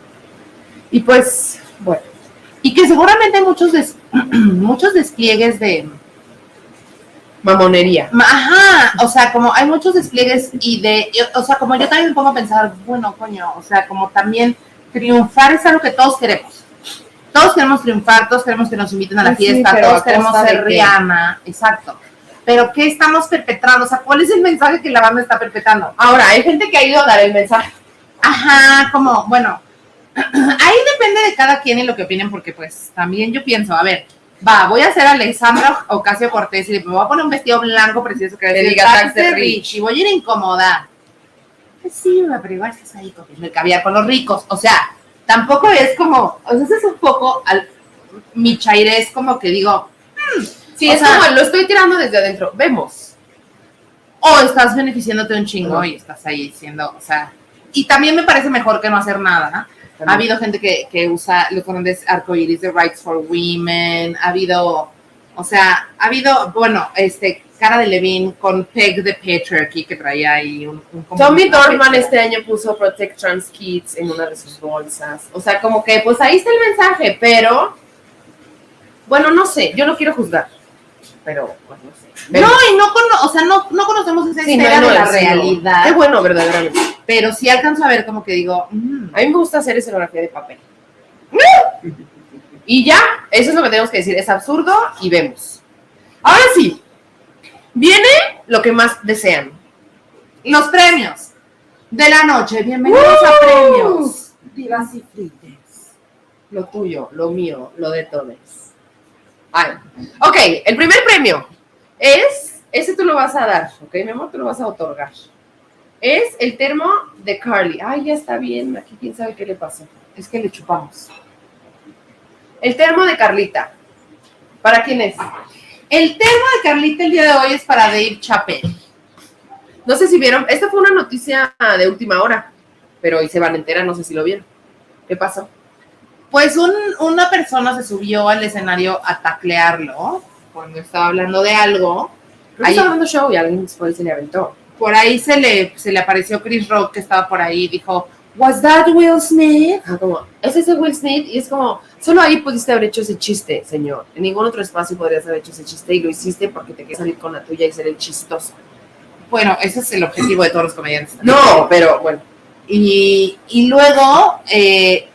Y pues, bueno, y que seguramente hay muchos, muchos despliegues de mamonería. Ajá, o sea, como hay muchos despliegues y de, o sea, como yo también me pongo a pensar, bueno, coño, o sea, como también triunfar es algo que todos queremos. Todos queremos triunfar, todos queremos que nos inviten a la Pues sí, fiesta, todos ¿a queremos ser? Rihanna, exacto. Pero ¿qué estamos perpetrando? O sea, ¿cuál es el mensaje que la banda está perpetrando? Ahora, hay gente que ha ido a dar el mensaje. Ajá, como, bueno, ahí depende de cada quien y lo que opinen, porque pues también yo pienso, a ver, va, voy a ser Alexandra Ocasio Cortés y me voy a poner un vestido blanco precioso que dice diga Rich. Y voy a ir a incomodar. Pues sí, pero igual estás ahí comiendo el caviar con los ricos, o sea, tampoco es como, o sea, es un poco al, mi chairés como que digo, Sí, O es sea- como lo estoy tirando desde adentro. Vemos. o estás beneficiándote un chingo Ajá. y estás ahí diciendo, o sea, y también me parece mejor que no hacer nada, Ha habido gente que, que usa los colores arcoíris de Rights for Women, ha habido, o sea, ha habido, bueno, este, Cara de Levine con Peg the Patriarchy que traía ahí un... un Tommy Dorman este año puso Protect Trans Kids en una de sus bolsas. O sea, como que pues ahí está el mensaje, pero bueno, no sé, yo no quiero juzgar. Pero pues no sé. No, y no, cono- o sea, no, no conocemos esa Sí, no, esfera no, de la realidad, Qué bueno, verdaderamente. pero sí alcanzo a ver como que digo, mm, A mí me gusta hacer escenografía de papel. Y ya, eso es lo que tenemos que decir. Es absurdo y vemos. Ahora sí, viene lo que más desean. los premios de la noche, bienvenidos a premios. Divas y frites. Lo tuyo, lo mío, lo de todos. Ok, el primer premio es, ese tú lo vas a dar, ok, mi amor, tú lo vas a otorgar. Es el termo de Carly. Ay, ya está bien, aquí quién sabe qué le pasó. Es que le chupamos. El termo de Carlita. ¿Para quién es? El tema de Carlita el día de hoy es para Dave Chappelle. No sé si vieron, esta fue una noticia de última hora, pero hoy se van a enterar, no sé si lo vieron. ¿Qué pasó? Pues un- una persona se subió al escenario a taclearlo cuando estaba hablando de algo. Ahí- estaba dando show y alguien después se le aventó. Por ahí se le, se le apareció Chris Rock que estaba por ahí y dijo, ¿Was that Will Smith? Ah, como, es ese Will Smith y es como, solo ahí pudiste haber hecho ese chiste, señor. En ningún otro espacio podrías haber hecho ese chiste y lo hiciste porque te querías salir con la tuya y ser el chistoso. Bueno, ese es el objetivo de todos los comediantes. No, pero bueno. Y, y luego eh,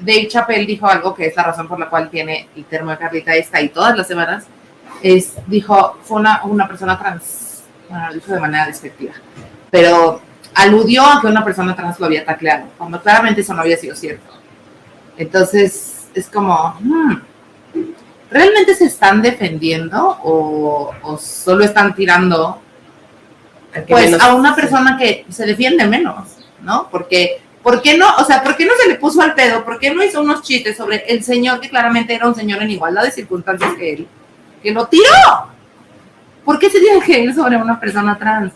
Dave Chappelle dijo algo que es la razón por la cual tiene el termo de Carlita esta y todas las semanas. Es, dijo, fue una, una persona trans, bueno, lo dijo de manera despectiva, pero aludió a que una persona trans lo había tacleado, cuando claramente eso no había sido cierto. Entonces, es como, hmm, ¿realmente se están defendiendo o, o solo están tirando pues a una persona que se defiende menos, ¿no? Porque, ¿por qué no? O sea, ¿por qué no se le puso al pedo? ¿Por qué no hizo unos chistes sobre el señor que claramente era un señor en igualdad de circunstancias que él, que lo tiró? ¿Por qué se tiene que ir sobre una persona trans?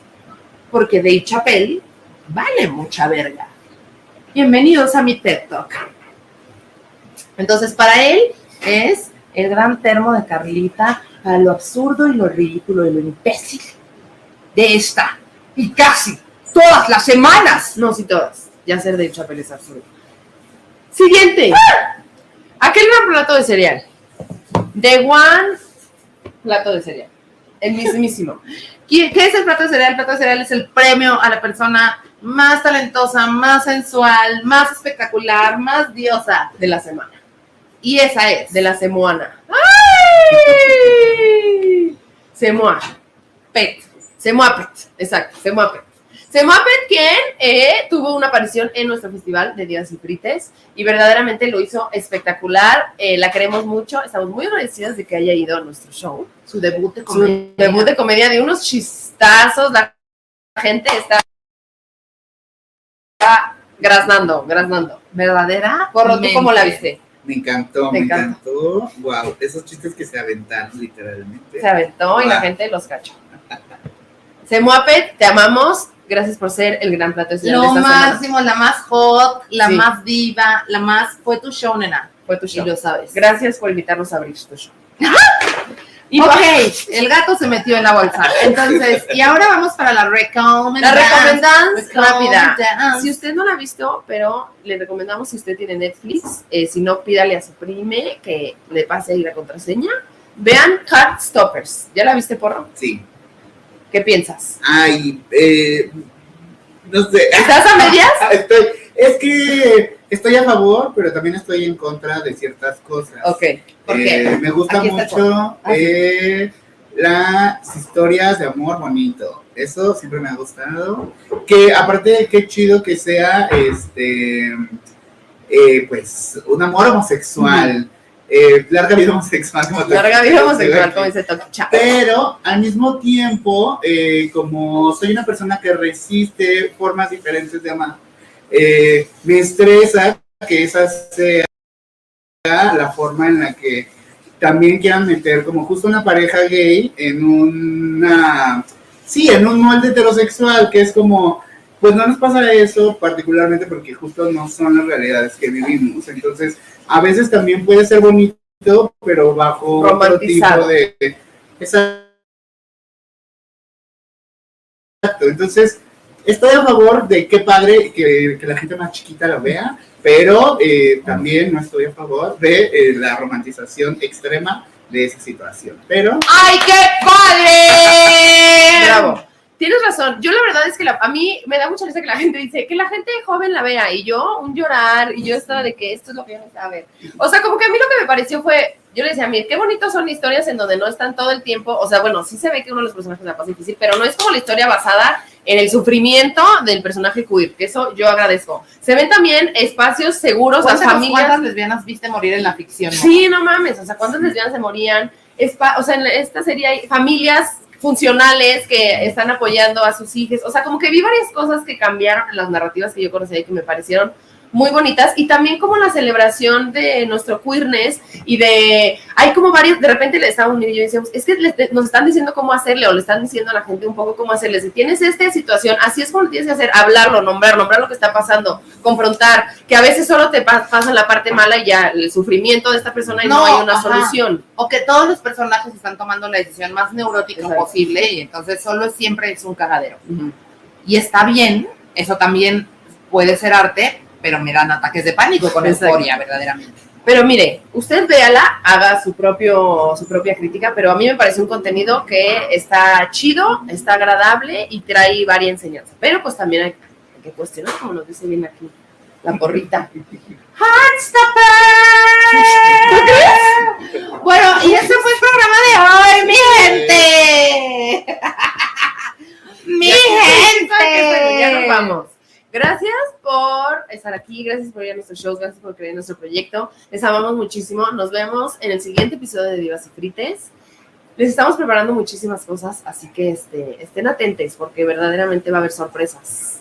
Porque Dave Chappelle vale mucha verga. Bienvenidos a mi TED Talk. Entonces, para él es el gran termo de Carlita a lo absurdo y lo ridículo y lo imbécil de esta y casi todas las semanas. No, sí todas. Ya ser de Chapel es absurdo. Siguiente. Aquel gran plato de cereal. The One plato de cereal. El mismísimo. ¿Qué qué es el plato de cereal? El plato de cereal es el premio a la persona más talentosa, más sensual, más espectacular, más diosa. De la semana. Y esa es. De la semoana. ¡Ay! Semoa. Pet. Semoapet. Exacto, Semoapet. Semoapet, quien eh, tuvo una aparición en nuestro festival de Días y Frites y verdaderamente lo hizo espectacular. Eh, la queremos mucho. Estamos muy agradecidas de que haya ido a nuestro show. Su debut de Su comedia. debut de comedia de unos chistazos. La gente está graznando, graznando. verdadera. Corro, ¿tú cómo la viste? Me encantó, Me encantó. Wow, esos chistes que se aventaron literalmente. Se aventó y la gente los cachó. Semoapet, te amamos. Gracias por ser el gran plato de cereal de Lo esta semana. máximo, la más hot, la Sí. más diva, la más. Fue tu show, nena. Fue tu Y show. lo sabes. Gracias por invitarnos a abrir tu show. Y ok, el gato se metió en la bolsa. Entonces, y ahora vamos para la la recomendación. rápida. Recomendación. Si usted no la ha visto, pero le recomendamos si usted tiene Netflix, eh, si no, pídale a su prime que le pase ahí la contraseña. Vean Heartstoppers. ¿Ya la viste, porro? Sí. ¿Qué piensas? Ay, eh, no sé. ¿Estás a medias? Estoy, es que estoy a favor, pero también estoy en contra de ciertas cosas. Ok, ¿por qué? Eh, me gusta Aquí mucho Ah, eh, las historias de amor bonito. Eso siempre me ha gustado. Que aparte de qué chido que sea, este, eh, pues, un amor homosexual. Eh, larga vida homosexual. como Larga vida homosexual, como dice Toki Chao. pero al mismo tiempo, eh, como soy una persona que resiste formas diferentes de amar, eh, me estresa que esa sea la forma en la que también quieran meter como justo una pareja gay en una, sí, en un molde heterosexual, que es como, pues no nos pasa eso particularmente porque justo no son las realidades que vivimos. Entonces, a veces también puede ser bonito, pero bajo otro tipo de... Exacto. Entonces, estoy a favor de qué padre que, que la gente más chiquita lo vea, pero eh, también no estoy a favor de eh, la romantización extrema de esa situación. Pero ¡Ay, qué padre! Bravo. Tienes razón. Yo la verdad es que la- a mí me da mucha risa que la gente dice que la gente joven la vea y yo un llorar y yo estaba de que esto es lo que yo necesitaba ver. O sea, como que a mí lo que me pareció fue, yo le decía a mí, qué bonitos son historias en donde no están todo el tiempo, o sea, bueno, sí se ve que uno de los personajes la pasa difícil, pero no es como la historia basada en el sufrimiento del personaje queer, que eso yo agradezco. Se ven también espacios seguros a ¿Cuántas, familias. cuántas lesbianas viste morir en la ficción? no? Sí, no mames, o sea, ¿cuántas lesbianas se morían? Espa- o sea, en esta serie hay familias funcionales que están apoyando a sus hijos, o sea, como que vi varias cosas que cambiaron en las narrativas que yo conocía y que me parecieron muy bonitas y también como la celebración de nuestro queerness y de hay como varios de repente le estábamos viendo y yo decíamos es que le- nos están diciendo cómo hacerle o le están diciendo a la gente un poco cómo hacerle si tienes esta situación así es como lo tienes que hacer hablarlo nombrar nombrar lo que está pasando confrontar que a veces solo te pa- pasa la parte mala y ya el sufrimiento de esta persona y no, No, hay una ajá. solución O que todos los personajes están tomando la decisión más neurótica Exacto. posible y entonces solo siempre es un cagadero. Y está bien, eso también puede ser arte, pero me dan ataques de pánico con Exacto. euforia, verdaderamente. Pero mire, usted véala, haga su propio su propia crítica, pero a mí me parece un contenido que está chido, está agradable y trae varias enseñanzas. Pero pues también hay, que cuestionar, como nos dice bien aquí la porrita. Bueno, y ese fue el programa de hoy, mi gente. mi gente. Ya nos vamos. Gracias por estar aquí, gracias por ir a nuestros shows, gracias por creer en nuestro proyecto. Les amamos muchísimo. Nos vemos en el siguiente episodio de Divas y Frites. Les estamos preparando muchísimas cosas, así que este, estén atentos porque verdaderamente va a haber sorpresas.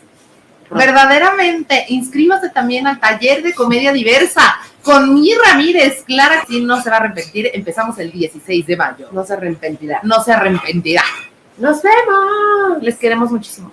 Verdaderamente, inscríbase también al taller de comedia diversa con mi Ramírez. Clara, que no se va a arrepentir. Empezamos el 16 de mayo. No se arrepentirá. No se arrepentirá. Nos vemos. Les queremos muchísimo.